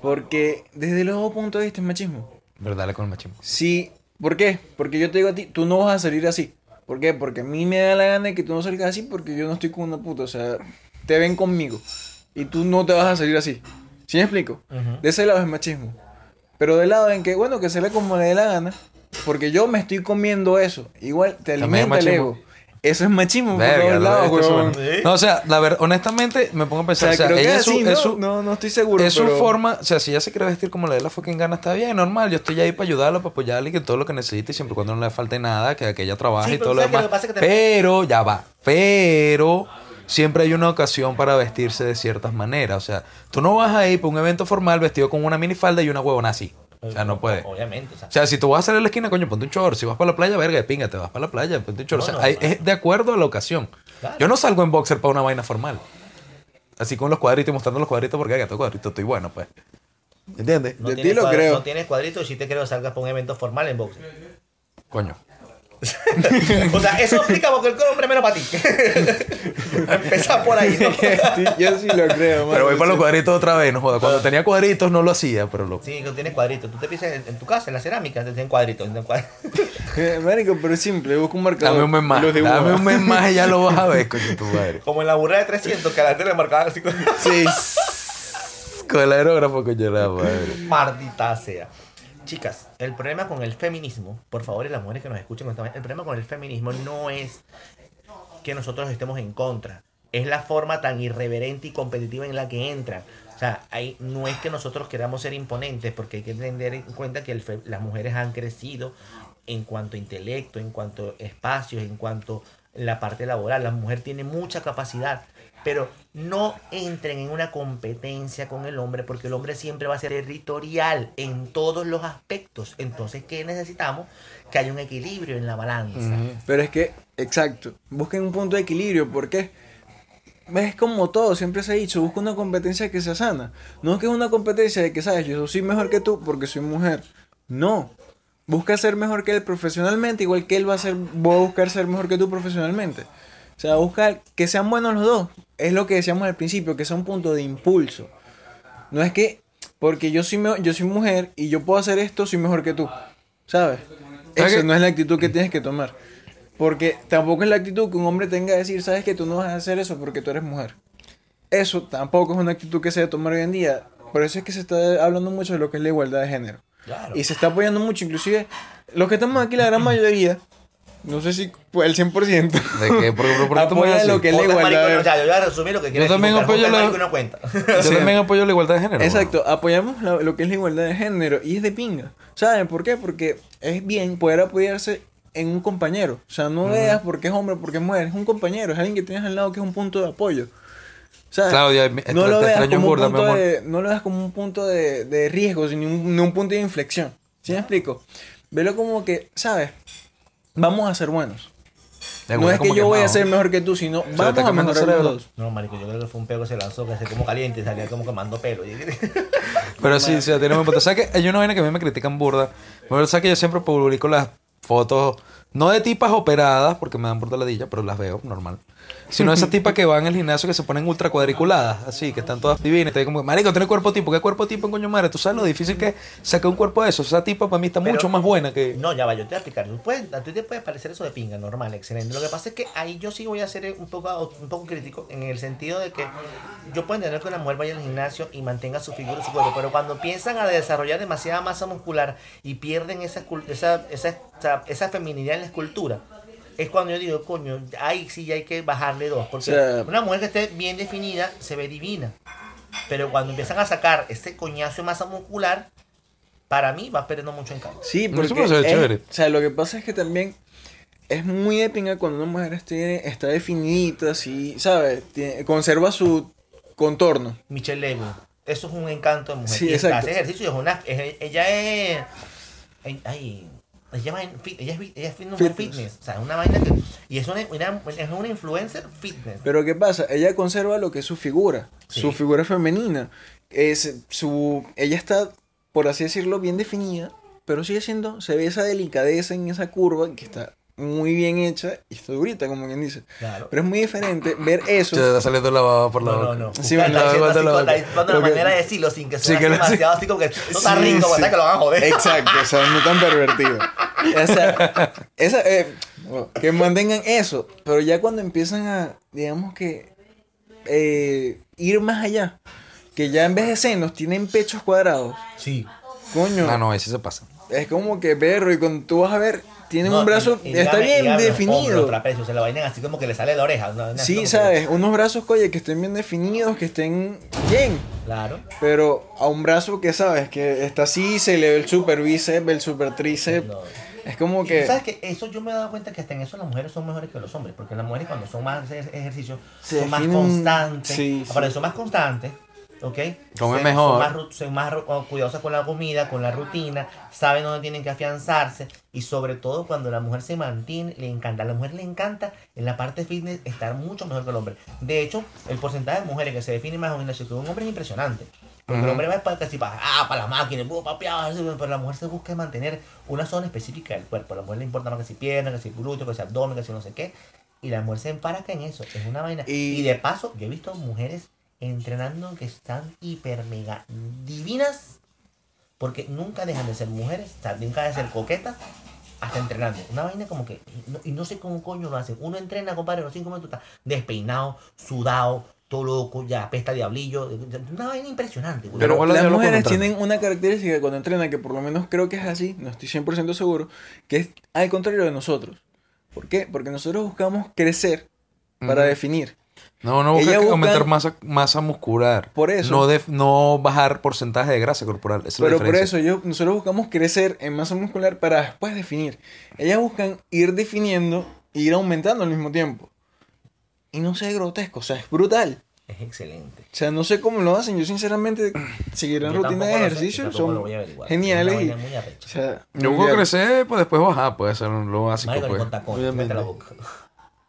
Porque desde los dos puntos de vista es machismo. Pero dale con el machismo. Sí, ¿por qué? Porque yo te digo a ti, tú no vas a salir así. ¿Por qué? Porque a mí me da la gana de que tú no salgas así porque yo no estoy con una puta. O sea, te ven conmigo y tú no te vas a salir así. ¿Sí me explico? Ujú. De ese lado es machismo. Pero del lado en que, bueno, que se le como le dé la gana, porque yo me estoy comiendo eso. Igual te También alimenta el ego. Eso es machismo Verga, lados, este. No, o sea, la verdad, honestamente, me pongo a O pensar. sea, O sea, creo que ella es su, así, su- no, no estoy seguro. es su pero- forma, o sea, si ella se quiere vestir como le dé la fucking gana, está bien, normal. Yo estoy ahí para ayudarla, para apoyarla y que todo lo que necesite, y siempre y cuando no le falte nada, que, que ella trabaje Sí, y pero todo lo ¿sabes qué? demás. Lo que pasa es que también- Pero, ya va, pero siempre hay una ocasión para vestirse de ciertas maneras. O sea, tú no vas a ir para un evento formal vestido con una minifalda y una huevona así. O sea, no puede. Obviamente, o sea, O sea, si tú vas a salir a la esquina, coño, ponte un short. Si vas para la playa, verga, de pinga, te vas para la playa, ponte un short. No, o sea, no, hay- no. es de acuerdo a la ocasión. Claro. Yo no salgo en boxer para una vaina formal. Así con los cuadritos y mostrando los cuadritos porque, haga, cuadrito, estoy bueno, pues. ¿Entiendes? no de ti lo creo. No tienes cuadritos sí te creo que salgas para un evento formal en boxeo. Coño. O sea, eso explica porque el hombre menos para ti. Empezar por ahí, ¿no? Sí, yo sí lo creo, Pero voy para los cuadritos otra vez, no joda. Cuando tenía cuadritos no lo hacía, pero lo. Sí, que tienes cuadritos. Tú te piensas en, en tu casa, en la cerámica, te tienen cuadritos. tienen cuadritos. Eh, Marico, pero es simple, busca un marcador. Dame un mes más. Dame un mes más y ya lo vas a ver, coño, tu madre. Como en la burra de 300, que a la gente le marcaban así con... Sí. Con el aerógrafo, coño, la madre. Maldita sea. Chicas, el problema con el feminismo, por favor, y las mujeres que nos escuchen, el problema con el feminismo no es que nosotros estemos en contra, es la forma tan irreverente y competitiva en la que entran. O sea, ahí no es que nosotros queramos ser imponentes, porque hay que tener en cuenta que el fe- las mujeres han crecido en cuanto a intelecto, en cuanto a espacios, en cuanto a la parte laboral. La mujer tiene mucha capacidad, pero no entren en una competencia con el hombre, porque el hombre siempre va a ser territorial en todos los aspectos. Entonces, ¿qué necesitamos? Que haya un equilibrio en la balanza. Pero es que, exacto, busquen un punto de equilibrio, porque es como todo, siempre se ha dicho, busca una competencia que sea sana. No que es una competencia de que, sabes, yo soy mejor que tú porque soy mujer. No. Busca ser mejor que él profesionalmente, igual que él va a ser, voy a buscar ser mejor que tú profesionalmente. O sea, buscar que sean buenos los dos. Es lo que decíamos al principio, que sea un punto de impulso. No es que, porque yo soy, yo soy mujer y yo puedo hacer esto, soy mejor que tú. ¿Sabes? ¿Sabes Eso qué? no es la actitud que tienes que tomar. Porque tampoco es la actitud que un hombre tenga que decir, sabes que tú no vas a hacer eso porque tú eres mujer. Eso tampoco es una actitud que se debe tomar hoy en día. Por eso es que se está hablando mucho de lo que es la igualdad de género. Claro. Y se está apoyando mucho, inclusive los que estamos aquí, la gran mayoría, no sé si el 100%, ¿De qué? ¿Por, por, por Apoya lo que es la igualdad. maricón, o sea, yo voy a resumir lo que quiere también decir, apoyo la- no cuenta. Yo Sí. también apoyo la igualdad de género. Exacto, apoyamos la- lo que es la igualdad de género y es de pinga. ¿Saben por qué? Porque es bien poder apoyarse en un compañero. O sea, no veas porque es hombre, porque es mujer. Es un compañero, es alguien que tienes al lado que es un punto de apoyo. O sea, Claudia, no, lo veas extraño como un punto de, no lo veas como un punto de, de riesgo, sino un, no un punto de inflexión. ¿Sí me explico? Velo como que, ¿sabes? Vamos a ser buenos. De no es que yo voy a ser mejor que tú, sino vamos a mejorar los dos. No, marico, yo creo que fue un pego que se lanzó, que se como caliente y salía como quemando pelo. Pero sí, sí, tiene un punto. ¿Sabes que Hay una vaina que a mí me critican burda. Bueno, ¿sabes que yo siempre publico las fotos, no de tipas operadas, porque me dan burda ladilla, pero las veo normal. Sino esas tipas que van al gimnasio que se ponen ultra cuadriculadas, así, que están todas divinas. Y como, marico, tiene cuerpo tipo. ¿Qué cuerpo tipo en coño madre? ¿Tú sabes lo difícil que es sacar un cuerpo de eso? Esa tipa para mí está Pero- mucho más buena que... No, ya va, yo te voy a explicar. Tú puedes- a ti te puede parecer eso de pinga, normal, excelente. Lo que pasa es que ahí yo sí voy a ser un poco, un poco crítico en el sentido de que yo puedo entender que una mujer vaya al gimnasio y mantenga su figura, su cuerpo, pero cuando empiezan a desarrollar demasiada masa muscular y pierden esa, esa, esa, esa, esa feminidad en la escultura, es cuando yo digo, coño, ahí sí hay que bajarle dos. Porque O sea- una mujer que esté bien definida se ve divina. Pero cuando empiezan a sacar ese coñazo de masa muscular, para mí va perdiendo mucho encanto. Sí, Eso porque ser es- chévere. o sea, lo que pasa es que también es muy de pinga cuando una mujer esté, está definida, así, ¿sabes? Tiene- conserva su contorno. Michelle Lego. Eso es un encanto de mujer. Sí, y exacto. hace ejercicio es una. es- ella es. ay, ay, ella, va en fit- ella es, fit- ella es fitness, Fitness. fitness. O sea, es una vaina que. Y es una, una- es una influencer fitness. Pero ¿qué pasa? Ella conserva lo que es su figura, Sí. su figura femenina. Es su, ella está, por así decirlo, bien definida, pero sigue siendo, se ve esa delicadeza en esa curva que está muy bien hecha y está durita, como quien dice. Claro. Pero es muy diferente ver eso. Se está saliendo la baba por la No, no, boca. no. Sí, Está me estaba diciendo así la la- boca. la Porque- manera de decirlo sin que Sí, que lo- demasiado así como que no está Sí, rico, sí. Que lo van a joder. Exacto, o sea, no tan pervertido. O sea, esa, eh, bueno, que mantengan eso, pero ya cuando empiezan a, digamos que, eh, ir más allá, que ya en vez de senos tienen pechos cuadrados, Sí. coño, Ah, no, ese se pasa. es como que perro, y cuando tú vas a ver, tienen No, un brazo, y- y está bien los definido. trapecios, se la bailan así como que le sale la oreja. una Sí, que- sabes, unos brazos, coye, que estén bien definidos, que estén bien. Claro. Pero a un brazo que sabes que está así, se le ve el super bíceps, el super tríceps. No. Es como que. sabes que eso yo me he dado cuenta que hasta en eso las mujeres son mejores que los hombres, porque las mujeres cuando son más ejercicio son más constantes, sí, aparte sí. son más constantes, ¿ok? Comen mejor. Son más, son más cuidadosas con la comida, con la rutina, saben dónde tienen que afianzarse y sobre todo cuando la mujer se mantiene, le encanta, a la mujer le encanta en la parte fitness estar mucho mejor que el hombre. De hecho, el porcentaje de mujeres que se definen más un gimnasio que un hombre es impresionante. Porque el Ujú. hombre va para casi para, ah, para la máquina, así, pero la mujer se busca mantener una zona específica del cuerpo. A la mujer le importa más que si pierna, que si glúteo, que si abdomen, que si no sé qué. Y la mujer se emparaca en eso. Es una vaina. Y- Y, de paso, yo he visto mujeres entrenando que están hiper mega divinas. Porque nunca dejan de ser mujeres, o sea, nunca dejan de ser coquetas hasta entrenando. Una vaina como que, y no, y no sé cómo coño lo hacen. Uno entrena, compadre, los cinco minutos está despeinado, sudado, todo loco, ya pesta diablillo. Una vaina impresionante. güey. Pero Pero ¿cuál es las mujeres tienen una característica cuando entrenan que por lo menos creo que es así, no estoy 100% seguro, que es al contrario de nosotros. ¿Por qué? Porque nosotros buscamos crecer para definir. No, no busca Ella que busca- aumentar masa, masa muscular. Por eso. No, def- no bajar porcentaje de grasa corporal. Esa es la Pero por eso yo, nosotros buscamos crecer en masa muscular para después definir. Ellas buscan ir definiendo e ir aumentando al mismo tiempo. Y no sé, grotesco, o sea, es brutal. Es excelente. O sea, no sé cómo lo hacen. Yo sinceramente, seguir en Yo rutina de ejercicio son geniales. Es y- o sea, Yo puedo crecer, pues después bajar, puede ser lo básico. Pues. con la boca.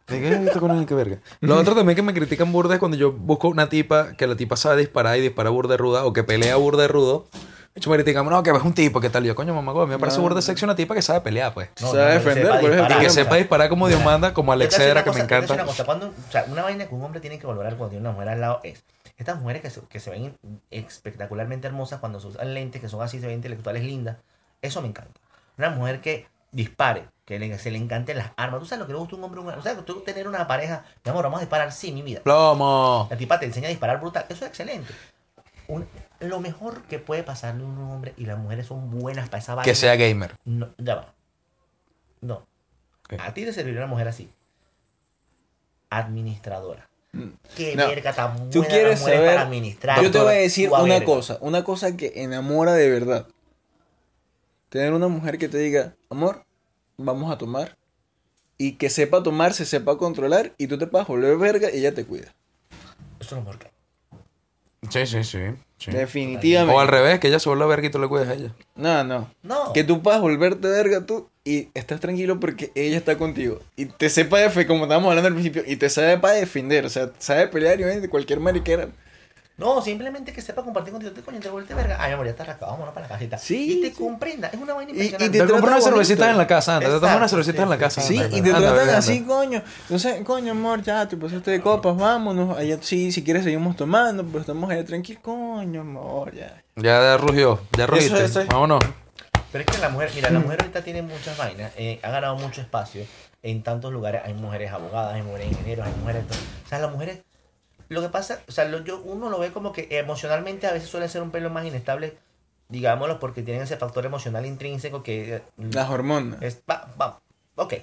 ¿De qué esto con el que verga? Lo otro también que me critican burda es cuando yo busco una tipa que la tipa sabe disparar y dispara burda ruda o que pelea burda de rudo. De hecho, me critican, no, que es un tipo, ¿qué tal? Y yo, coño, mamá, a mí me parece No. burda sexy una tipa que sabe pelear, pues. No, Sabe no, defender, por Y que sepa disparar como Dios manda, como Alexera, que me encanta. Una, cosa, cuando, o sea, una vaina que un hombre tiene que valorar cuando tiene una mujer al lado es estas mujeres que se, que se ven espectacularmente hermosas cuando se usan lentes, que son así, se ven intelectuales lindas. Eso me encanta. Una mujer que dispare, que le- se le encanten las armas. ¿Tú sabes lo que le gusta un hombre? O sea, tú tener una pareja, mi amor, vamos a disparar, sí, mi vida. Plomo. La tipa te enseña a disparar brutal. Eso es excelente. Un- lo mejor que puede pasarle a un hombre y las mujeres son buenas para esa vaina. Que sea gamer. No, ya va. No. ¿Qué? A ti te serviría una mujer así. Administradora. Qué Mm. No. verga tan buena Tú quieres la mujer saber- para administrar. Yo te voy a decir una verga. cosa, una cosa que enamora de verdad. Tener una mujer que te diga, amor, vamos a tomar. Y que sepa tomar, se sepa controlar. Y tú te puedas volver verga y ella te cuida. Eso no es porque. Sí, sí, sí. sí. Definitivamente. O al revés, que ella se vuelva verga y tú le cuides a ella. No, no. No. Que tú puedas volverte verga tú y estás tranquilo porque ella está contigo. Y te sepa defender, como estábamos hablando al principio, y te sabe para defender. O sea, sabe pelear y de cualquier mariquera. No, simplemente que sepa compartir contigo. Te coño, te vuelve verga. Ay, mi amor, ya está rascado, vámonos para la casita. Sí, Y te sí. comprenda. Es una vaina Y- y impresionante. te Te compras bonito. cervecitas en la casa, anda. Te tomas cervecitas sí, en la casa. Sí, y te tratan así, coño. Entonces, coño, amor, ya te pasaste de copas, vámonos. Allá sí, si quieres seguimos tomando, pero estamos allá tranquilos. Coño, amor, ya. Ya rugió, ya rugiste. eso es. Vámonos. Pero es que la mujer, mira, la mujer ahorita tiene muchas vainas, eh, ha ganado mucho espacio en tantos lugares. Hay mujeres abogadas, hay mujeres ingenieros, hay mujeres. O sea, las mujeres. Lo que pasa, o sea, lo- yo, uno lo ve como que emocionalmente a veces suele ser un pelo más inestable, digámoslo, porque tienen ese factor emocional intrínseco que. eh, Las hormonas. es, va, va, ok.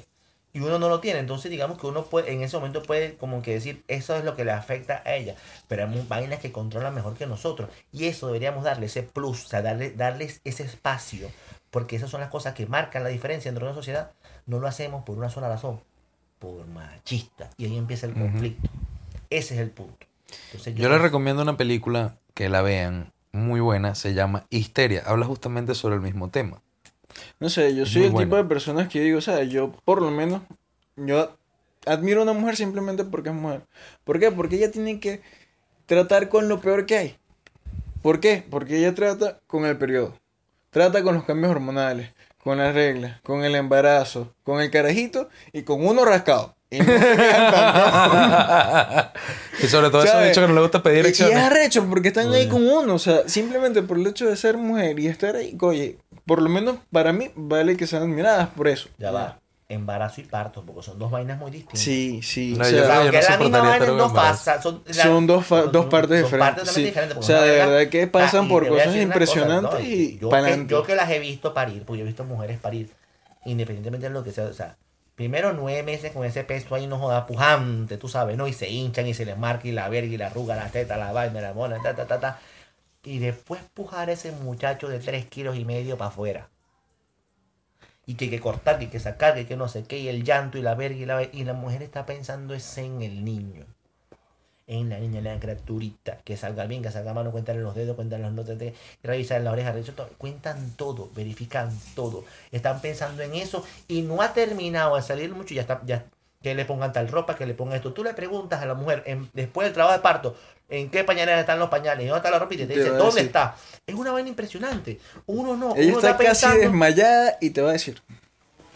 Y uno no lo tiene, entonces digamos que uno puede, en ese momento puede como que decir, eso es lo que le afecta a ella, pero hay vainas que controlan mejor que nosotros. Y eso deberíamos darle ese plus, o sea, darle, darles ese espacio, porque esas son las cosas que marcan la diferencia dentro de una sociedad. No lo hacemos por una sola razón, por machista. Y ahí empieza el conflicto. Ese es el punto. Entonces, Yo les recomiendo una película que la vean, muy buena, se llama Histeria. Habla justamente sobre el mismo tema. No sé, yo soy Muy el tipo de personas que digo, o sea, yo por lo menos, yo admiro a una mujer simplemente porque es mujer. ¿Por qué? Porque ella tiene que tratar con lo peor que hay. ¿Por qué? Porque ella trata con el periodo, trata con los cambios hormonales, con las reglas, con el embarazo, con el carajito y con uno rascado. Y no se quedan tanto. Y sobre todo eso ¿Sabes? dicho que no le gusta pedir Y- Y es arrecho porque están ahí con uno. O sea, simplemente por el hecho de ser mujer y estar ahí, oye, por lo menos para mí vale que sean admiradas por eso. Ya va, embarazo y parto, porque son dos vainas muy distintas. Sí, sí. No, o sea, aunque no es la misma vaina en dos fases. Son, la- son dos, fa- dos partes son diferentes. partes sí. diferentes, porque O sea, de verdad que pasan Ah, por cosas cosa, impresionantes ¿no? y yo, que, yo que las he visto parir, pues yo he visto mujeres parir, independientemente de lo que sea, o sea, primero nueve meses con ese peso ahí no joda pujante, tú sabes, ¿no? Y se hinchan y se les marca y la verga y la arruga, la teta, la vaina, la mona, ta, ta, ta, ta. Y después pujar a ese muchacho de tres kilos y medio para afuera. Y que hay que cortar, que hay que sacar, que hay que no sé qué, y el llanto y la verga y la, y la mujer está pensando es en el niño en la niña, en la criaturita, que salga bien, que salga mano, cuentan los dedos, cuentan las notas, de, revisar la oreja, revisar todo, cuentan todo, verifican todo, están pensando en eso y no ha terminado de salir mucho, ya está, ya que le pongan tal ropa, que le pongan esto. Tú le preguntas a la mujer en- después del trabajo de parto, ¿en qué pañales están los pañales? ¿Y dónde está la ropita? Y te Te dice, ¿dónde decir. está? Es una vaina impresionante. Uno no, Ella uno está casi pensando- desmayada y te va a decir.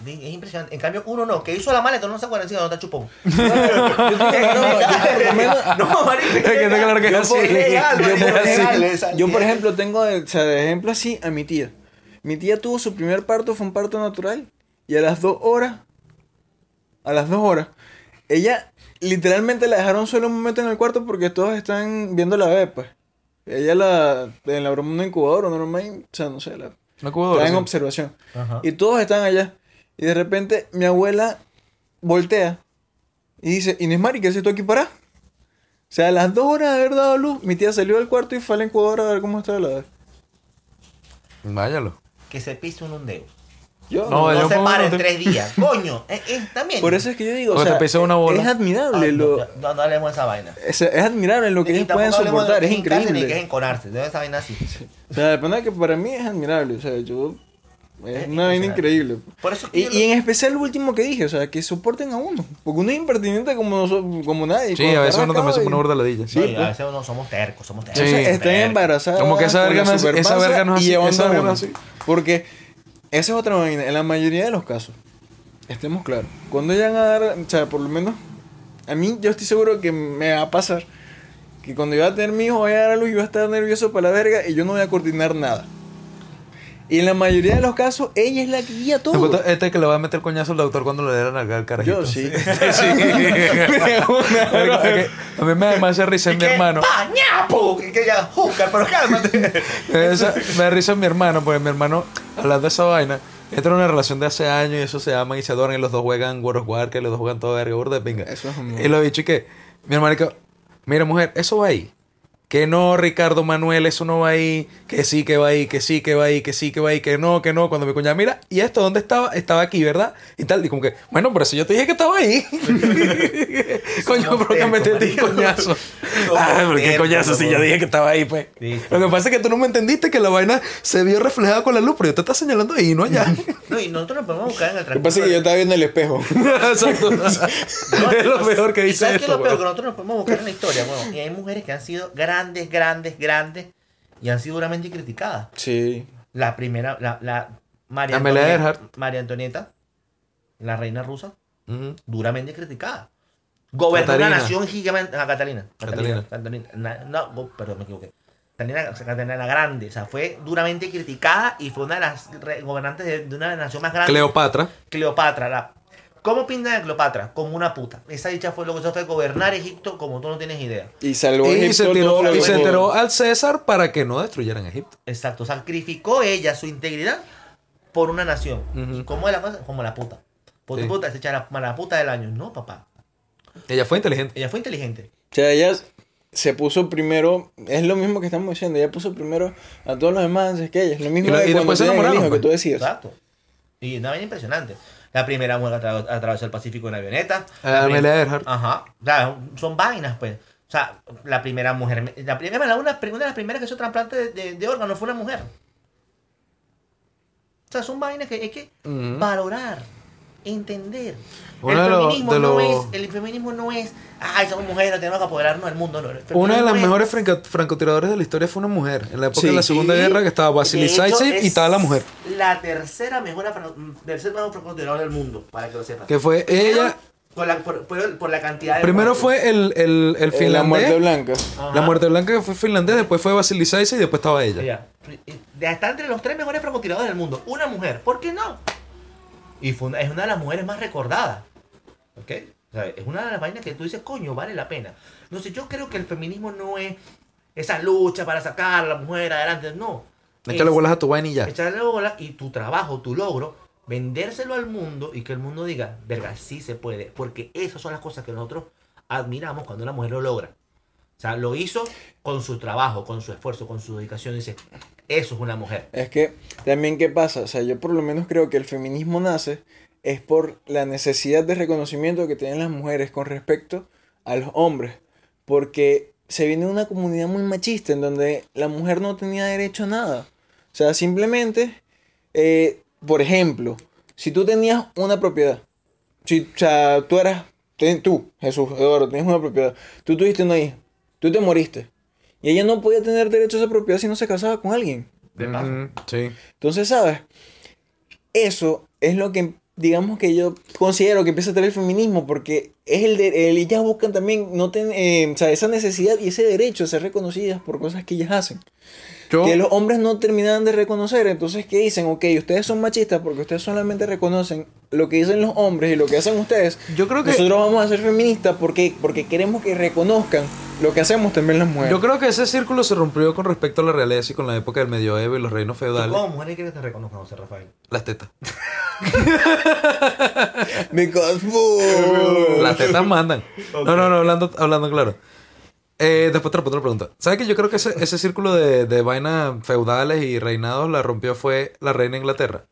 Es impresionante. En cambio, uno no, que hizo la maleta, no se acuerda encima, no está chupón. No, no, Yo así. por, ejemplo, tengo de, o sea, de ejemplo así a mi tía. Mi tía tuvo su primer parto, fue un parto natural. Y a las dos horas, a las dos horas, ella literalmente la dejaron solo un momento en el cuarto porque todos están viendo la bebé, pues. Ella la, en la broma una incubadora, normal, o sea, no sé, la, está en observación. Ajá. Y todos están allá. Y de repente mi abuela voltea y dice, Inés Mari, ¿qué haces tú aquí para? O sea, a las dos horas de haber dado luz, mi tía salió del cuarto y fue a la incubadora a ver cómo estaba la bebé. Váyalo. Que se pise un dedo. Yo, No, yo No se para en tres días. Coño, eh, eh, también. por eso es que yo digo, o O te sea, pisó una bola. es admirable Ay, lo... no, no, no hablemos de esa vaina. Es, es admirable lo que Y ellos tampoco pueden hablemos de soportar, es hincarse Ni que es increíble. enconarse, de esa vaina así. O sea, de verdad que para mí es admirable, o sea, yo... Es Es una vaina increíble. Por eso Y, yo y lo- en especial lo último que dije, o sea, que soporten a uno. Porque uno es impertinente como, como nadie. Sí, a veces uno también se pone y- burda ladilla. Sí, No, y a pues. veces uno somos tercos, somos tercos. Entonces Sí. están tercos. embarazadas. Como que esa verga no es- esa verga no así, esa verga no uno. es así. Porque esa es otra vaina. En la mayoría de los casos, estemos claros, cuando llegan a dar, o sea, por lo menos, a mí yo estoy seguro que me va a pasar que cuando yo voy a tener mi hijo, voy a dar a luz y voy a estar nervioso para la verga y yo no voy a coordinar nada. Y en la mayoría de los casos, ella es la que guía todo. Este que le va a meter el coñazo al doctor cuando le dieran al carajito. Yo sí. a mí me da demasiada risa en mi hermano. ¡Pañapo! Que ya, Júcar, pero cálmate. Esa- me da risa en mi hermano, porque mi hermano, hablando de esa vaina, entra en una relación de hace años y eso se aman y se adoran y los dos juegan World of Warcraft, los dos juegan todo verga, burda de pinga. Eso es un- Y lo he dicho que mi hermano que, mira mujer, eso va ahí. Que no, Ricardo Manuel, eso no va ahí, que sí que va ahí, que sí que va ahí, que sí que va ahí, que no, que no. Cuando mi cuñada, mira, ¿y esto dónde estaba? Estaba aquí, ¿verdad? Y tal, y como que, bueno, pero si yo te dije que estaba ahí. Coño, ¿por qué me marico. coñazo? Somos Ah, ¿por qué coñazo si yo dije que estaba ahí, pues? Listo. Lo que pasa es que tú no me entendiste que la vaina se vio reflejada con la luz, pero yo te estaba señalando ahí, no allá. No, y nosotros nos podemos buscar en el Lo que pasa es que yo estaba viendo el espejo. Exacto. No, es lo peor que ¿Y dice ¿Sabes qué es esto, lo peor? Que nosotros nos podemos buscar en la historia, bueno, y hay mujeres que han sido grandes, grandes, grandes y han sido duramente criticadas. Sí. La primera, la, la María, Antonieta. María Antonieta, la reina rusa, duramente criticada. Gobernó Catalina. una nación gigante. Ah, Catalina. Catalina. Catalina. Catalina. Na- No, go- perdón, me equivoqué. Catalina, Catalina la Grande. O sea, fue duramente criticada y fue una de las gobernantes de, de una nación más grande. Cleopatra. Cleopatra. La, ¿Cómo pintan a Cleopatra? Como una puta. Esa dicha fue lo que hizo fue gobernar Egipto como tú no tienes idea. Y salvó Y Egipto se, tiró, y que se enteró al César para que no destruyeran Egipto. Exacto. Sacrificó ella su integridad por una nación. ¿Y cómo es la cosa? Como la puta. Por Sí. tu puta, se echa la, la puta del año. No, papá. Ella fue inteligente. Ella fue inteligente. O sea, ella se puso primero, es lo mismo que estamos diciendo, ella puso primero a todos los demás antes que ella. Es lo mismo Y lo- de y cuando después se enamoraron, hijo que pues. tú decías. Exacto. Y una vaina impresionante. La primera mujer que atra- atravesó el Pacífico en avioneta. Amelia Earhart. Ajá. O sea, son vainas, pues. O sea, la primera mujer. La primera, la una, una de las primeras que hizo trasplante de, de, de órganos fue una mujer. O sea, son vainas que hay que valorar, entender. Uno de el, feminismo de no los- es, el feminismo no es, ay, somos mujeres, tenemos que apoderarnos del mundo. No, Una de las es- mejores franco- francotiradores de la historia fue una mujer. En la época Sí. de la Segunda Sí. Guerra, que estaba Vasily De Zaitsev y es estaba la mujer. La tercera mejor tercer mejor francotirador del mundo, para que lo sepas. Que fue Primero, ella. Por la, por, por- por la cantidad de. Primero muertos. fue el, el, el Eh, la muerte finlandés. blanca. Ajá. La muerte blanca que fue finlandés, después fue Vasily y después estaba ella. Ella. Ya está entre los tres mejores francotiradores del mundo. Una mujer. ¿Por qué no? Y fue una- es una de las mujeres más recordadas. ¿Ok? O sea, es una de las vainas que tú dices, coño, vale la pena. No sé, yo creo que el feminismo no es esa lucha para sacar a la mujer adelante. No. Échale Es- bolas a tu vaina y ya. echarle bola y tu trabajo, tu logro, vendérselo al mundo y que el mundo diga, verga, sí se puede. Porque esas son las cosas que nosotros admiramos cuando una mujer lo logra. O sea, lo hizo con su trabajo, con su esfuerzo, con su dedicación. Dice, eso es una mujer. Es que también qué pasa, o sea, yo por lo menos creo que el feminismo nace es por la necesidad de reconocimiento que tienen las mujeres con respecto a los hombres, porque se viene de una comunidad muy machista en donde la mujer no tenía derecho a nada. O sea, simplemente, eh, por ejemplo, si tú tenías una propiedad, si, o sea, tú eras, tú, Jesús, Eduardo, tenías una propiedad, tú tuviste una hija, tú te moriste, y ella no podía tener derecho a esa propiedad si no se casaba con alguien. De paso. Sí. Entonces, ¿sabes? Eso es lo que, digamos que yo considero que empieza a tener el feminismo, porque es el de, el- ellas buscan también no ten- eh, o sea, esa necesidad y ese derecho a ser reconocidas por cosas que ellas hacen. Yo, Que los hombres no terminan de reconocer, entonces ¿qué dicen? Ok, ustedes son machistas porque ustedes solamente reconocen lo que dicen los hombres y lo que hacen ustedes. yo creo que. Nosotros vamos a ser feministas porque, porque queremos que reconozcan lo que hacemos también las mujeres. Yo creo que ese círculo se rompió con respecto a la realeza y con la época del medioevo y los reinos ¿Tú feudales. como mujer quieres que te reconozcan, José Rafael? Las tetas. Because. Las tetas mandan. No, no, no, hablando, hablando claro. Eh, después te la pregunta. ¿Sabes que yo creo que ese, ese círculo de, de vainas feudales y reinados la rompió fue la reina de Inglaterra?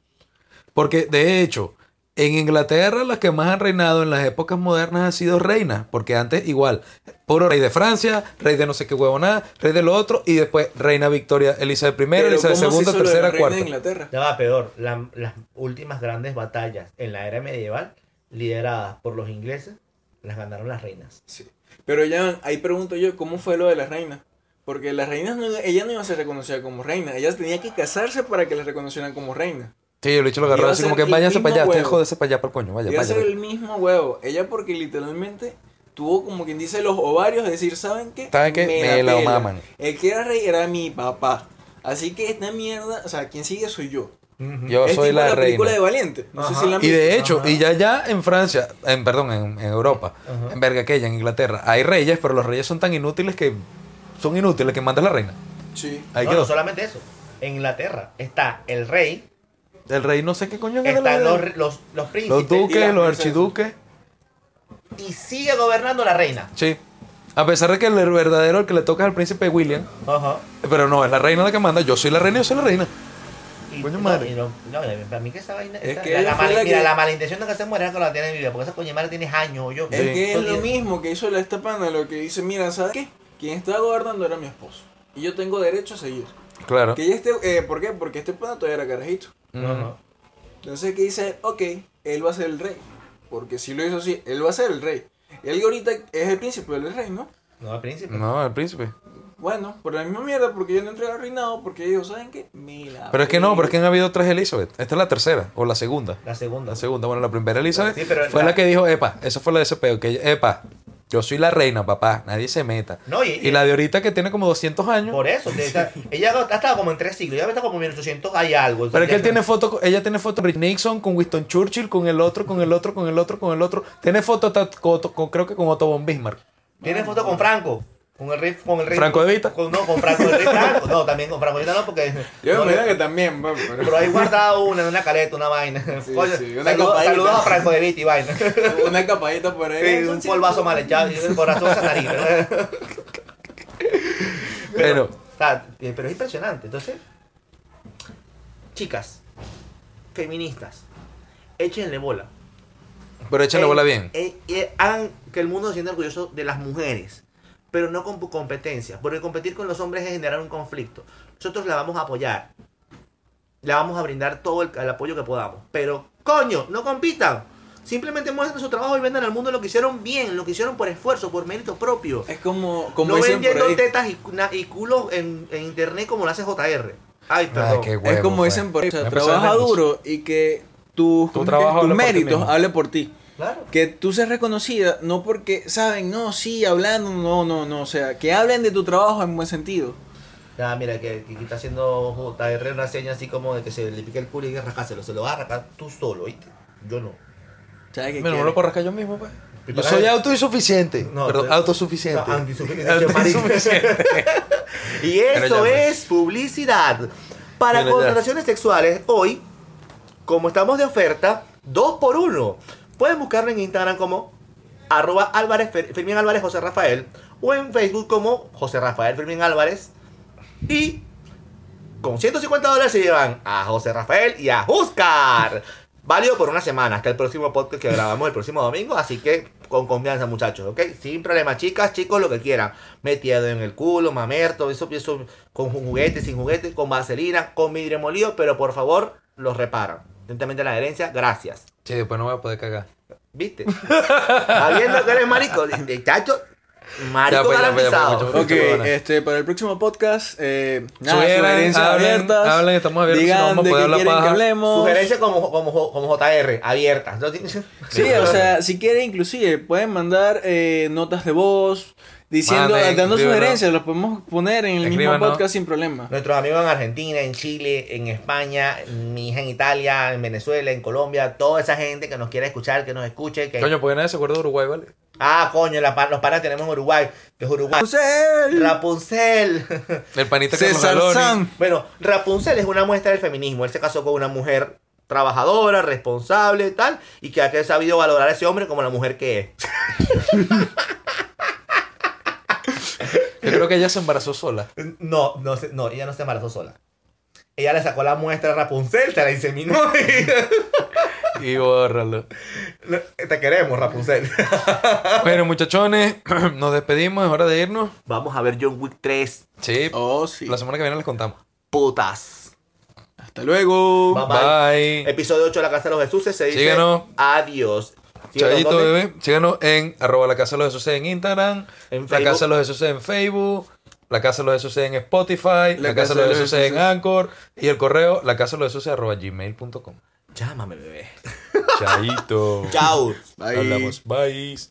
Porque, de hecho, en Inglaterra las que más han reinado en las épocas modernas han sido reinas. Porque antes, igual, puro rey de Francia, rey de no sé qué huevonada, rey de lo otro, y después reina Victoria, Elizabeth I, Pero Elizabeth ¿cómo se II, hizo lo de la tercera, reina de cuarta. Inglaterra? Ya va peor. La- las últimas grandes batallas en la era medieval, lideradas por los ingleses, las ganaron las reinas. Sí. Pero ya, ahí pregunto yo, ¿cómo fue lo de las reinas? Porque las reinas, no, ella no iba a ser reconocida como reina. Ella tenía que casarse para que la reconocieran como reina. Sí, el bicho lo agarró a así como que el váyase para allá, huevo. jódese para allá, para el coño, vaya, Iba a vaya. ser el mismo huevo. Ella porque literalmente tuvo como quien dice los ovarios de decir, ¿saben qué? ¿Saben qué? Me la pela. maman. El que era rey era mi papá. Así que esta mierda, o sea, quien sigue soy yo. Yo es soy tipo la la película reina. de Valiente. No sé si la Y de hecho, Ajá. y ya ya en Francia, en perdón, en, en Europa, Ajá. en verga aquella, en Inglaterra, hay reyes, pero los reyes son tan inútiles que son inútiles que manda la reina. Sí. Ahí no, quedó. no solamente eso. En Inglaterra está el rey, El rey no sé qué coño es están los, los, los príncipes los duques, los archiduques. y sigue gobernando la reina. Sí. A pesar de que el verdadero el que le toca es al príncipe William. Ajá. Pero no, es la reina la que manda. Yo soy la reina, yo soy la reina. Y, Coño no, madre. y no, no, para mí que esa vaina. Es esa- que la, mala, la mira, que- la malintención de que se muere es que la tiene en vida. Porque esa coña madre tiene años. Yo, Es Sí. que es lo mismo que hizo la esta pana, lo que dice, mira, ¿sabes qué? Quien estaba gobernando era mi esposo. Y yo tengo derecho a seguir. Claro. Que ella esté, eh, ¿Por qué? Porque este pana todavía era carajito. Ajá. Entonces, ¿qué dice? Ok, él va a ser el rey. Porque si lo hizo así, él va a ser el rey. Él ahorita es el príncipe, él es el rey, ¿no? No, al príncipe. No, el príncipe. Bueno, por la misma mierda, porque yo no entré al reinado, porque ellos, ¿saben qué? Mira. Pero es que no, pero es que han habido tres Elizabeth. Esta es la tercera o la segunda. La segunda. La segunda, bueno, la primera Elizabeth Sí, pero fue la- la que dijo, epa, esa fue la de ese peo, que ella- epa, yo soy la reina, papá, nadie se meta. No, y- y, la de ahorita que tiene como 200 años. Por eso. ella ha estado como en tres siglos. Ya está como en 1800. Hay algo. Pero es que él tiene foto, ella tiene foto con Rick Nixon, con Winston Churchill, con el otro, con el otro, con el otro, con el otro. Tiene foto hasta con, con- creo que con Otto von Bismarck. Tiene foto con Franco. Con el rey. Con el rey ¿Franco de Vita? Con, no, con Franco rey Franco. No, también con Franco de Vita no, porque. Yo no, me imagino que también, pero... Pero ahí guardado una en una caleta, una vaina. Sí, una saludos, copadita. saludos a Franco de Vita y vaina. Una capadita por ahí. Sí, un polvazo mal echado y el corazón esa nariz. Pero, O sea, eh, pero es impresionante. Entonces, chicas, feministas, échenle bola. pero échenle Eh, bola bien. eh, eh, hagan que el mundo se sienta orgulloso de las mujeres, pero no con competencia, porque competir con los hombres es generar un conflicto. Nosotros la vamos a apoyar, la vamos a brindar todo el, el apoyo que podamos, pero coño, no compitan. Simplemente muestren su trabajo y vendan al mundo lo que hicieron bien, lo que hicieron por esfuerzo, por mérito propio. Es como, como no dicen por vendiendo ahí. tetas y, na- y culos en, en internet como lo hace JR. Ay, perdón. Ay, qué Es como pues. dicen por ahí. O sea, trabaja duro y que tus, méritos hable por ti. Claro. Que tú seas reconocida, no porque saben, no, sí, hablando, no, no, no. O sea, que hablen de tu trabajo en buen sentido. Ya, mira, que, que está haciendo JR una seña así como de que se le pique el culo y que rascárselo. Se lo vas a rascar tú solo, ¿viste? Yo no. ¿Sabes qué Bueno, me quiere? lo puedo rascar yo mismo, pues. Yo soy autosuficiente. No, Perdón, pero- autosuficiente. No. Y eso pues. es publicidad. Para contrataciones sexuales, hoy, como estamos de oferta, dos por uno. Pueden buscarlo en Instagram como arroba Álvarez, Álvarez José Rafael o en Facebook como José Rafael Fermín Álvarez. Y con 150 dólares se llevan a José Rafael y a Oscar. Válido por una semana, hasta el próximo podcast que grabamos el próximo domingo. Así que con confianza, muchachos, ¿ok? Sin problema, chicas, chicos, lo que quieran. Metido en el culo, mamerto, eso, eso con juguete, sin juguete, con vaselina, con vidrio molido, pero por favor, los reparan. Atentamente la herencia, gracias. Sí, después no voy a poder cagar. ¿Viste? Sabiendo que eres marico, de- de chacho, marico Ya, pues, ya, pues, ya, pues, garantizado. mucho- Ok, Mucho este, para el próximo podcast, eh, nada, Sugieran, sugerencias hablen, abiertas. hablen, estamos abiertos, si no Digan vamos a de poder qué hablar quieren que hablemos. Sugerencia como, como, como JR, abierta. Entonces, Sí, o sea, si quieren inclusive pueden mandar eh, notas de voz diciendo, dando sugerencias, los podemos poner en el mismo podcast sin problema. Nuestros amigos en Argentina, en Chile, en España, mi hija en Italia, en Venezuela, en Colombia, toda esa gente que nos quiera escuchar, que nos escuche. Que... Coño, porque nadie se acuerda de Uruguay, ¿vale? Ah, coño, la los panas tenemos en Uruguay, que es Uruguay. Rapunzel. Rapunzel. El panita César. Sam. bueno, Rapunzel es una muestra del feminismo. Él se casó con una mujer trabajadora, responsable, tal, y que ha sabido valorar a ese hombre como la mujer que es. Yo creo que ella se embarazó sola. No, no, no, ella no se embarazó sola. Ella le sacó la muestra a Rapunzel, se la inseminó y... Y bórralo. Te queremos, Rapunzel. Bueno, muchachones, nos despedimos, es hora de irnos. Vamos a ver John Wick 3. Sí, Oh, sí. la semana que viene les contamos. Putas. Hasta luego. Bye, bye. Bye. Episodio 8 de La Casa de los Jesús se dice Síguenos. adiós. ¿Dónde? bebé. Síganos en arroba la casa de los Jesús en Instagram, En la casa de los Jesús en Facebook, la casa de los Jesús en Spotify, la, casa de los Jesús en Anchor y el correo la casa de los Jesús arroba gmail.com. Llámame, bebé. Chayito. Chao. Bye. Hablamos. Bye.